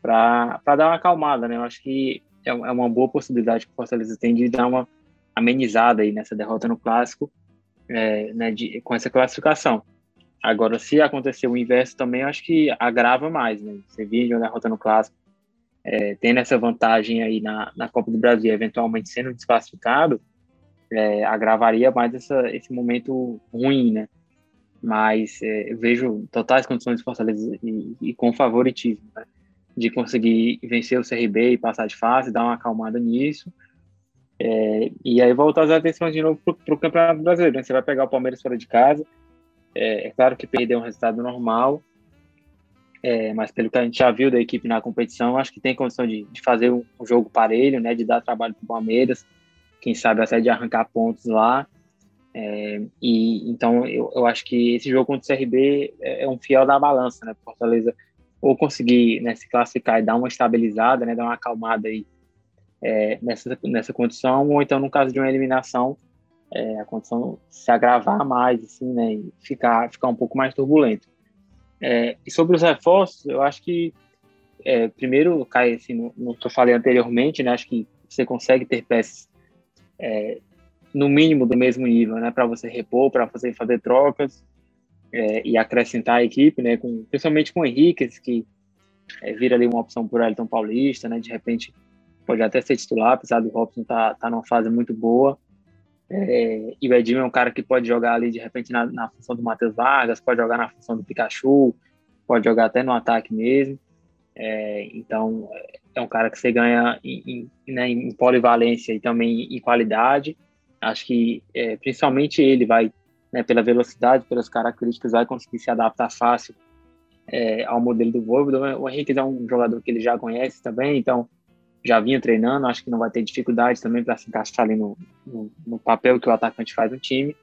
para dar uma acalmada, né, eu acho que é, é uma boa possibilidade que o Fortaleza tem de dar uma amenizada aí nessa derrota no Clássico, é, né, de, com essa classificação. Agora, se acontecer o inverso também, eu acho que agrava mais, né, você vir de uma derrota no Clássico, é, tendo essa vantagem aí na, na Copa do Brasil, eventualmente sendo desclassificado, é, agravaria mais essa, esse momento ruim, né? Mas é, vejo totais condições de Fortaleza e, e com favoritismo, né? de conseguir vencer o CRB e passar de fase, dar uma acalmada nisso. É, e aí voltar as atenções de novo para o Campeonato Brasileiro. Né? Você vai pegar o Palmeiras fora de casa. É, é claro que perder um resultado normal, é, mas pelo que a gente já viu da equipe na competição, acho que tem condição de, de fazer um, um, jogo parelho, né? de dar trabalho para o Palmeiras, quem sabe até de arrancar pontos lá. É, e então eu, eu acho que esse jogo contra o CRB é, é um fiel da balança, né? Fortaleza ou conseguir né, se classificar e dar uma estabilizada, né, dar uma acalmada aí é, nessa, nessa condição, ou então no caso de uma eliminação, é, a condição se agravar mais, assim, né, e ficar, ficar um pouco mais turbulento. É, e sobre os reforços, eu acho que, é, primeiro, cai assim, no, no que eu falei anteriormente, né, acho que você consegue ter peças é, no mínimo do mesmo nível, né, para você repor, para você fazer trocas é, e acrescentar a equipe, né, com, principalmente com o Henrique, que é, vira ali uma opção por Elton Paulista, né, de repente pode até ser titular, apesar do Robson tá, tá numa fase muito boa. É, e o Edinho é um cara que pode jogar ali de repente na, na função do Matheus Vargas, pode jogar na função do Pikachu, pode jogar até no ataque mesmo. É, então, é um cara que você ganha em, em, né, em polivalência e também em qualidade. Acho que, é, principalmente, ele vai, né, pela velocidade, pelas características, vai conseguir se adaptar fácil é, ao modelo do Voivoda. O Henrique é um jogador que ele já conhece também, então já vinha treinando, acho que não vai ter dificuldade também para se encaixar ali no, no, no, papel que o atacante faz no time.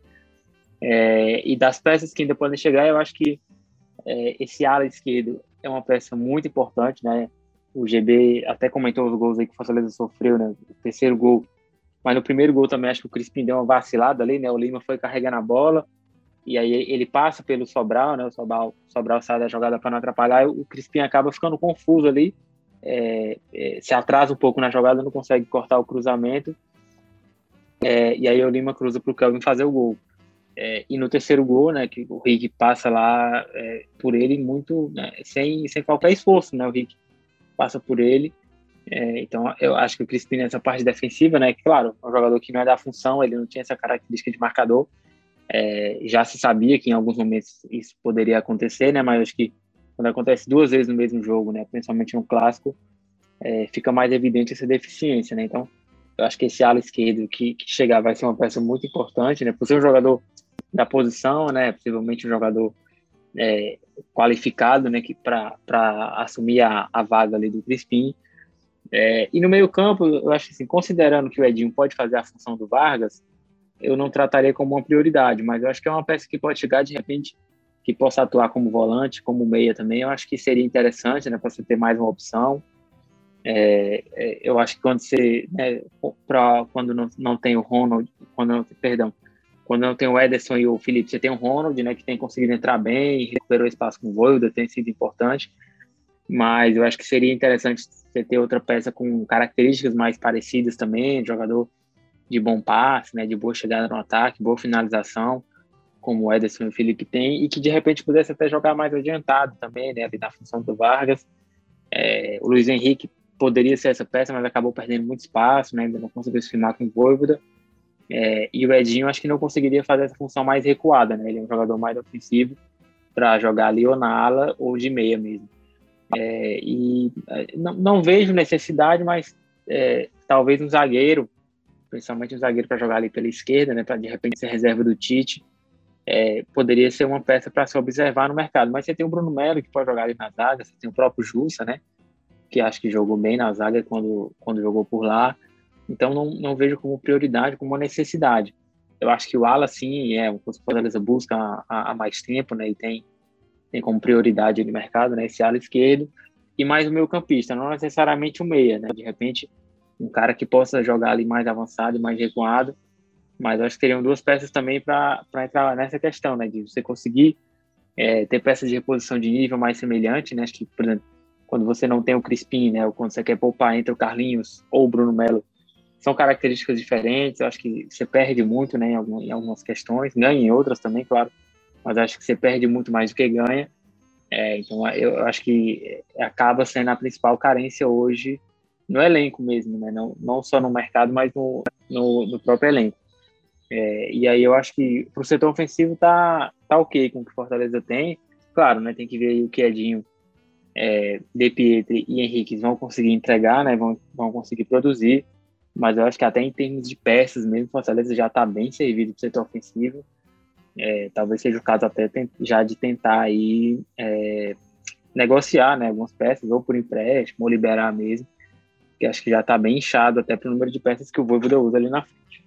É, e das peças que ainda podem chegar, eu acho que é, esse ala esquerdo é uma peça muito importante, né? O GB até comentou os gols aí que o Fortaleza sofreu, né? O terceiro gol. Mas no primeiro gol também acho que o Crispim deu uma vacilada ali, né? O Lima foi carregando a bola e aí ele passa pelo Sobral, né? O Sobral, Sobral sai da jogada para não atrapalhar, o Crispim acaba ficando confuso ali, é, é, se atrasa um pouco na jogada, não consegue cortar o cruzamento. É, e aí o Lima cruza para o Kelvin fazer o gol. É, e no terceiro gol, né, que o Rick passa lá é, por ele muito, né, sem, sem qualquer esforço, né, o Rick passa por ele. É, então eu acho que o Crispim nessa parte defensiva, né, claro, é um jogador que não é da função, ele não tinha essa característica de marcador, é, já se sabia que em alguns momentos isso poderia acontecer, né? Mas acho que quando acontece duas vezes no mesmo jogo, né? Principalmente no clássico, é, fica mais evidente essa deficiência, né? Então, eu acho que esse ala esquerdo que, que chegar vai ser uma peça muito importante, né? Por ser um jogador da posição, né? Possivelmente um jogador é, qualificado, né? Para assumir a, a vaga ali do Crispim. É, e no meio campo, eu acho assim, considerando que o Edinho pode fazer a função do Vargas, eu não trataria como uma prioridade, mas eu acho que é uma peça que pode chegar de repente, que possa atuar como volante, como meia também. Eu acho que seria interessante, né, para você ter mais uma opção. É, é, eu acho que quando você, né, pra, quando não, não tem o Ronald, quando perdão, quando não tem o Ederson e o Felipe, você tem o Ronald, né, que tem conseguido entrar bem, recuperou espaço com o Voivoda, tem sido importante. Mas eu acho que seria interessante você ter outra peça com características mais parecidas também, jogador de bom passe, né, de boa chegada no ataque, boa finalização, como o Ederson e o Felipe têm, e que de repente pudesse até jogar mais adiantado também, né, ali na função do Vargas. É, o Luiz Henrique poderia ser essa peça, mas acabou perdendo muito espaço, né, ainda não conseguiu se firmar com o Voivoda. É, e o Edinho acho que não conseguiria fazer essa função mais recuada, né? Ele é um jogador mais ofensivo para jogar ali ou na ala ou de meia mesmo. É, e é, não, não, vejo necessidade, mas é, talvez um zagueiro principalmente um zagueiro para jogar ali pela esquerda, né, para de repente ser reserva do Tite, é, poderia ser uma peça para se observar no mercado. Mas você tem o Bruno Melo, que pode jogar ali na zaga, você tem o próprio Jussa, né, que acho que jogou bem na zaga quando, quando jogou por lá. Então não, não vejo como prioridade, como uma necessidade. Eu acho que o Ala, sim, é o Fortaleza busca há, há, mais tempo, né, e tem, tem como prioridade no mercado, né, esse ala esquerdo, e mais o meio campista, não necessariamente o meia, né, de repente um cara que possa jogar ali mais avançado, mais recuado. Mas acho que teriam duas peças também para entrar nessa questão, né? De você conseguir é, ter peças de reposição de nível mais semelhante, né? Acho que, por exemplo, quando você não tem o Crispim, né? Ou quando você quer poupar entre o Carlinhos ou o Bruno Melo, são características diferentes. Eu acho que você perde muito, né? Em, algumas questões, ganha em outras também, claro. Mas acho que você perde muito mais do que ganha. É, então, eu acho que acaba sendo a principal carência hoje no elenco mesmo, né? Não, não só no mercado, mas no, no, no próprio elenco. É, e aí eu acho que para o setor ofensivo tá, tá ok com o que Fortaleza tem. Claro, né? Tem que ver o que Edinho, é, De Pietri e Henrique vão conseguir entregar, né? Vão, vão conseguir produzir. Mas eu acho que até em termos de peças mesmo, o Fortaleza já está bem servido para o setor ofensivo. É, talvez seja o caso até já de tentar aí é, negociar né, algumas peças, ou por empréstimo, ou liberar mesmo, que acho que já está bem inchado até para o número de peças que o Voivoda usa ali na frente.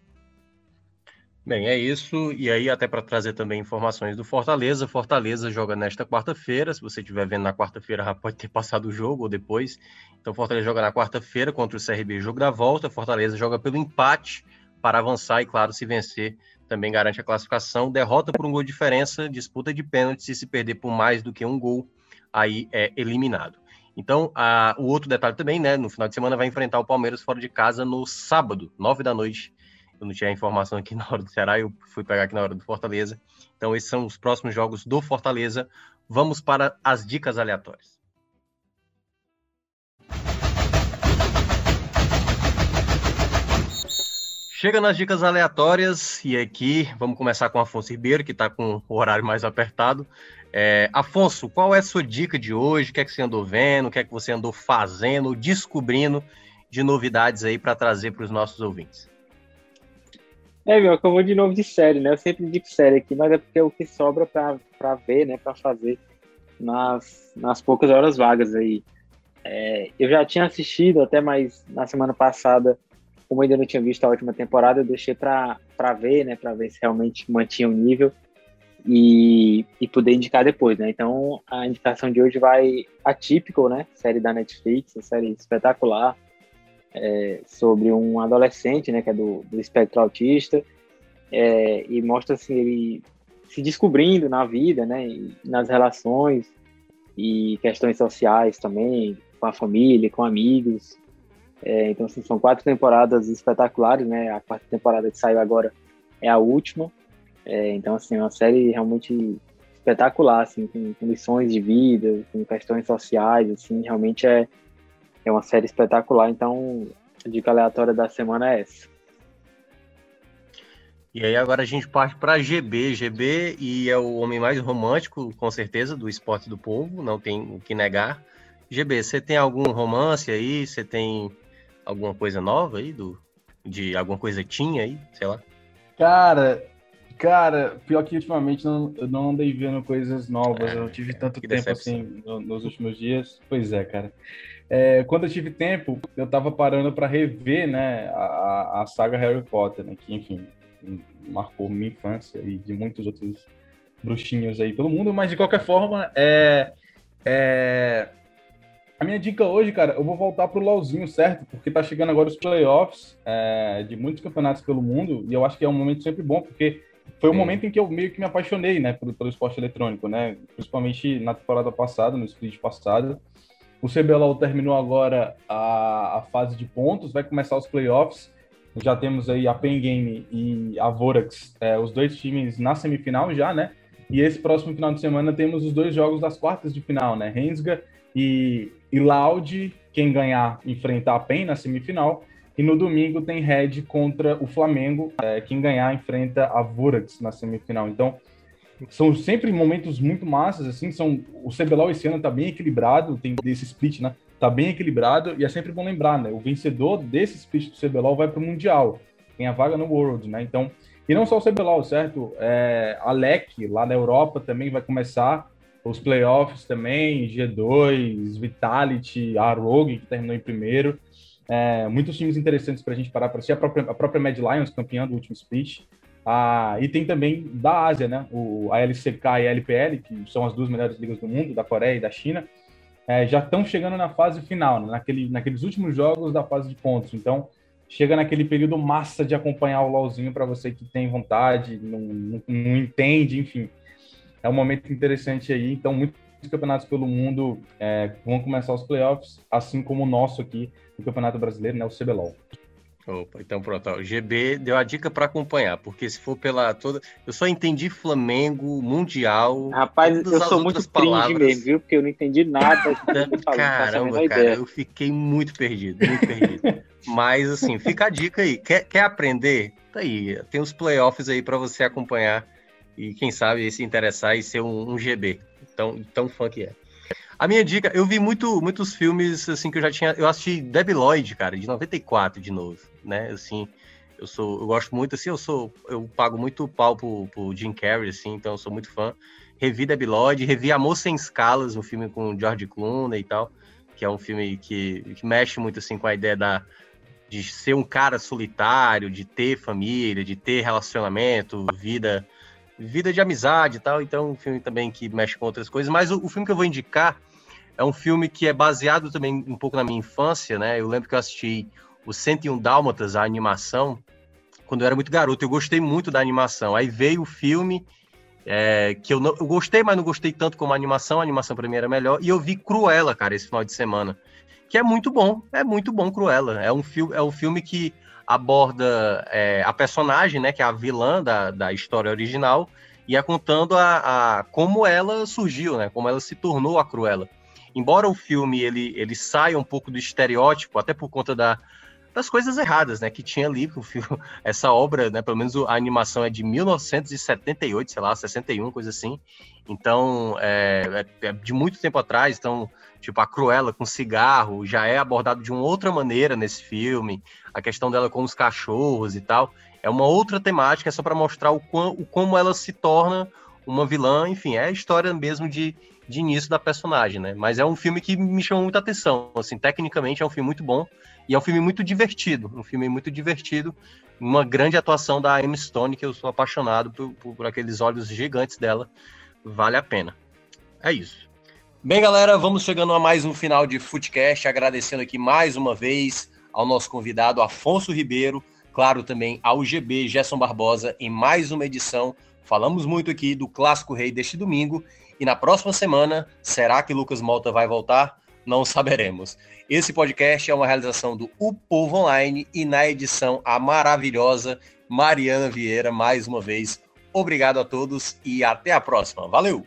Bem, é isso. E aí, até para trazer também informações do Fortaleza. Fortaleza joga nesta quarta-feira. Se você estiver vendo na quarta-feira, pode ter passado o jogo ou depois. Então, Fortaleza joga na quarta-feira contra o CRB, jogo da volta. Fortaleza joga pelo empate para avançar e, claro, se vencer, também garante a classificação. Derrota por um gol de diferença, disputa de pênalti. Se se perder por mais do que um gol, aí é eliminado. Então, a, o outro detalhe também, né? No final de semana vai enfrentar o Palmeiras fora de casa no sábado, nove da noite. Eu não tinha a informação aqui na hora do Ceará, eu fui pegar aqui na hora do Fortaleza. Então, esses são os próximos jogos do Fortaleza. Vamos para as dicas aleatórias. Chega nas dicas aleatórias e aqui vamos começar com Afonso Ribeiro, que está com o horário mais apertado. É, Afonso, qual é a sua dica de hoje? O que é que você andou vendo? O que é que você andou fazendo, descobrindo de novidades aí para trazer para os nossos ouvintes? É, meu, vou de novo de série, né? Eu sempre digo série aqui, mas é porque é o que sobra para ver, né? Para fazer nas, nas poucas horas vagas aí. É, eu já tinha assistido até mais na semana passada como ainda não tinha visto a última temporada, eu deixei para ver, né, para ver se realmente mantinha o nível e, e poder indicar depois, né? Então, a indicação de hoje vai atípico, né? Série da Netflix, série espetacular é, sobre um adolescente, né, que é do, do espectro autista é, e mostra assim ele se descobrindo na vida, né, nas relações e questões sociais também, com a família, com amigos, é, então, assim, são quatro temporadas espetaculares, né? A quarta temporada que saiu agora é a última. É, então, assim, é uma série realmente espetacular, assim, com, com, lições de vida, com questões sociais, assim, realmente é, é uma série espetacular. Então, a dica aleatória da semana é essa. E aí agora a gente parte para GB. GB e é o homem mais romântico, com certeza, do esporte do povo, não tem o que negar. GB, você tem algum romance aí? Você tem alguma coisa nova aí do de alguma coisa tinha aí, sei lá? Cara, cara, pior que ultimamente não, eu não andei vendo coisas novas. É, eu tive tanto tempo decepção. assim no, nos últimos dias. Pois é, cara. É, quando eu tive tempo, eu tava parando para rever, né, a, a saga Harry Potter, né, que enfim marcou minha infância e de muitos outros bruxinhos aí pelo mundo, mas de qualquer forma, é, é a minha dica hoje, cara, eu vou voltar pro LoLzinho, certo? Porque tá chegando agora os playoffs é, de muitos campeonatos pelo mundo, e eu acho que é um momento sempre bom, porque foi o um momento em que eu meio que me apaixonei, né, pelo, pelo esporte eletrônico, né? Principalmente na temporada passada, no split passado. O CBLOL terminou agora a, a fase de pontos, vai começar os playoffs. Já temos aí a Pen Game e a Vorax, é, os dois times na semifinal já, né? E esse próximo final de semana temos os dois jogos das quartas de final, né? Rensga e, e Loud, quem ganhar, enfrentar a PEN na semifinal. E no domingo tem Red contra o Flamengo, é, quem ganhar enfrenta a Vurax na semifinal. Então, são sempre momentos muito massas, assim, são o CBLOL esse ano tá bem equilibrado, tem desse split, né? Tá bem equilibrado e é sempre bom lembrar, né? O vencedor desse split do CBLOL vai para o Mundial, tem a vaga no World, né? Então, e não só o CBLOL, certo? É, a LEC lá na Europa também vai começar os playoffs também, G2, Vitality, a Rogue, que terminou em primeiro. É, muitos times interessantes para a gente parar para assistir. A própria, a própria Mad Lions, campeã do último split. Ah, e tem também da Ásia, né? O, a LCK e a LPL, que são as duas melhores ligas do mundo, da Coreia e da China, é, já estão chegando na fase final, né? Naquele, naqueles últimos jogos da fase de pontos. Então, chega naquele período massa de acompanhar o LoLzinho para você que tem vontade, não, não, não entende, enfim é um momento interessante aí. Então, muitos campeonatos pelo mundo é, vão começar os playoffs, assim como o nosso aqui no Campeonato Brasileiro, né, o CBLOL. Opa, então pronto. Ó, o GB deu a dica para acompanhar, porque se for pela toda. Eu só entendi Flamengo, Mundial. Rapaz, eu sou muito palavras. mesmo, viu? Porque eu não entendi nada. Caramba, cara, eu fiquei muito perdido, muito perdido. Mas assim, fica a dica aí. Quer, quer aprender? Tá aí. Tem os playoffs aí para você acompanhar e quem sabe se interessar e ser um, um GB, tão, tão fã que é. A minha dica, eu vi muito, muitos filmes assim que eu já tinha. Eu assisti Debi Lloyd, cara, de 94 de novo, né? Assim, eu sou, eu gosto muito, assim, eu sou, eu pago muito pau pro, pro Jim Carrey, assim, então eu sou muito fã. Revi Debi Lloyd, revi Amor Sem Escalas, um filme com George Clooney e tal, que é um filme que, que mexe muito assim com a ideia da de ser um cara solitário, de ter família, de ter relacionamento, vida vida de amizade e tal, então um filme também que mexe com outras coisas, mas o, o, filme que eu vou indicar é um filme que é baseado também um pouco na minha infância, né? Eu lembro que eu assisti o 101 Dálmatas, a animação, quando eu era muito garoto, eu gostei muito da animação. Aí veio o filme é, que eu, não, eu gostei, mas não gostei tanto como a animação, a animação pra mim era melhor, e eu vi Cruella, cara, esse final de semana, que é muito bom, é muito bom Cruella. É um, filme, é um filme que aborda é, a personagem, né, que é a vilã da, da história original, e é contando a, a, como ela surgiu, né, como ela se tornou a Cruella. Embora o filme ele, ele saia um pouco do estereótipo, até por conta da, das coisas erradas, né, que tinha ali, o filme, essa obra, né, pelo menos a animação é de 1978, sei lá, 61, coisa assim. Então, é, é, é de muito tempo atrás, então, tipo, a Cruella com cigarro já é abordado de uma outra maneira nesse filme, a questão dela com os cachorros e tal, é uma outra temática, é só para mostrar o, quão, o como ela se torna uma vilã, enfim, é a história mesmo de, de início da personagem, né? Mas é um filme que me chamou muita atenção, assim, tecnicamente é um filme muito bom e é um filme muito divertido, um filme muito divertido, uma grande atuação da Emma Stone, que eu sou apaixonado por, por, por aqueles olhos gigantes dela, vale a pena. É isso. Bem, galera, vamos chegando a mais um final de Footcast, agradecendo aqui mais uma vez ao nosso convidado Afonso Ribeiro, claro também ao GB Gerson Barbosa em mais uma edição. Falamos muito aqui do Clássico Rei deste domingo e na próxima semana, será que Lucas Malta vai voltar? Não saberemos. Esse podcast é uma realização do O Povo Online e na edição a maravilhosa Mariana Vieira, mais uma vez. Obrigado a todos e até a próxima. Valeu!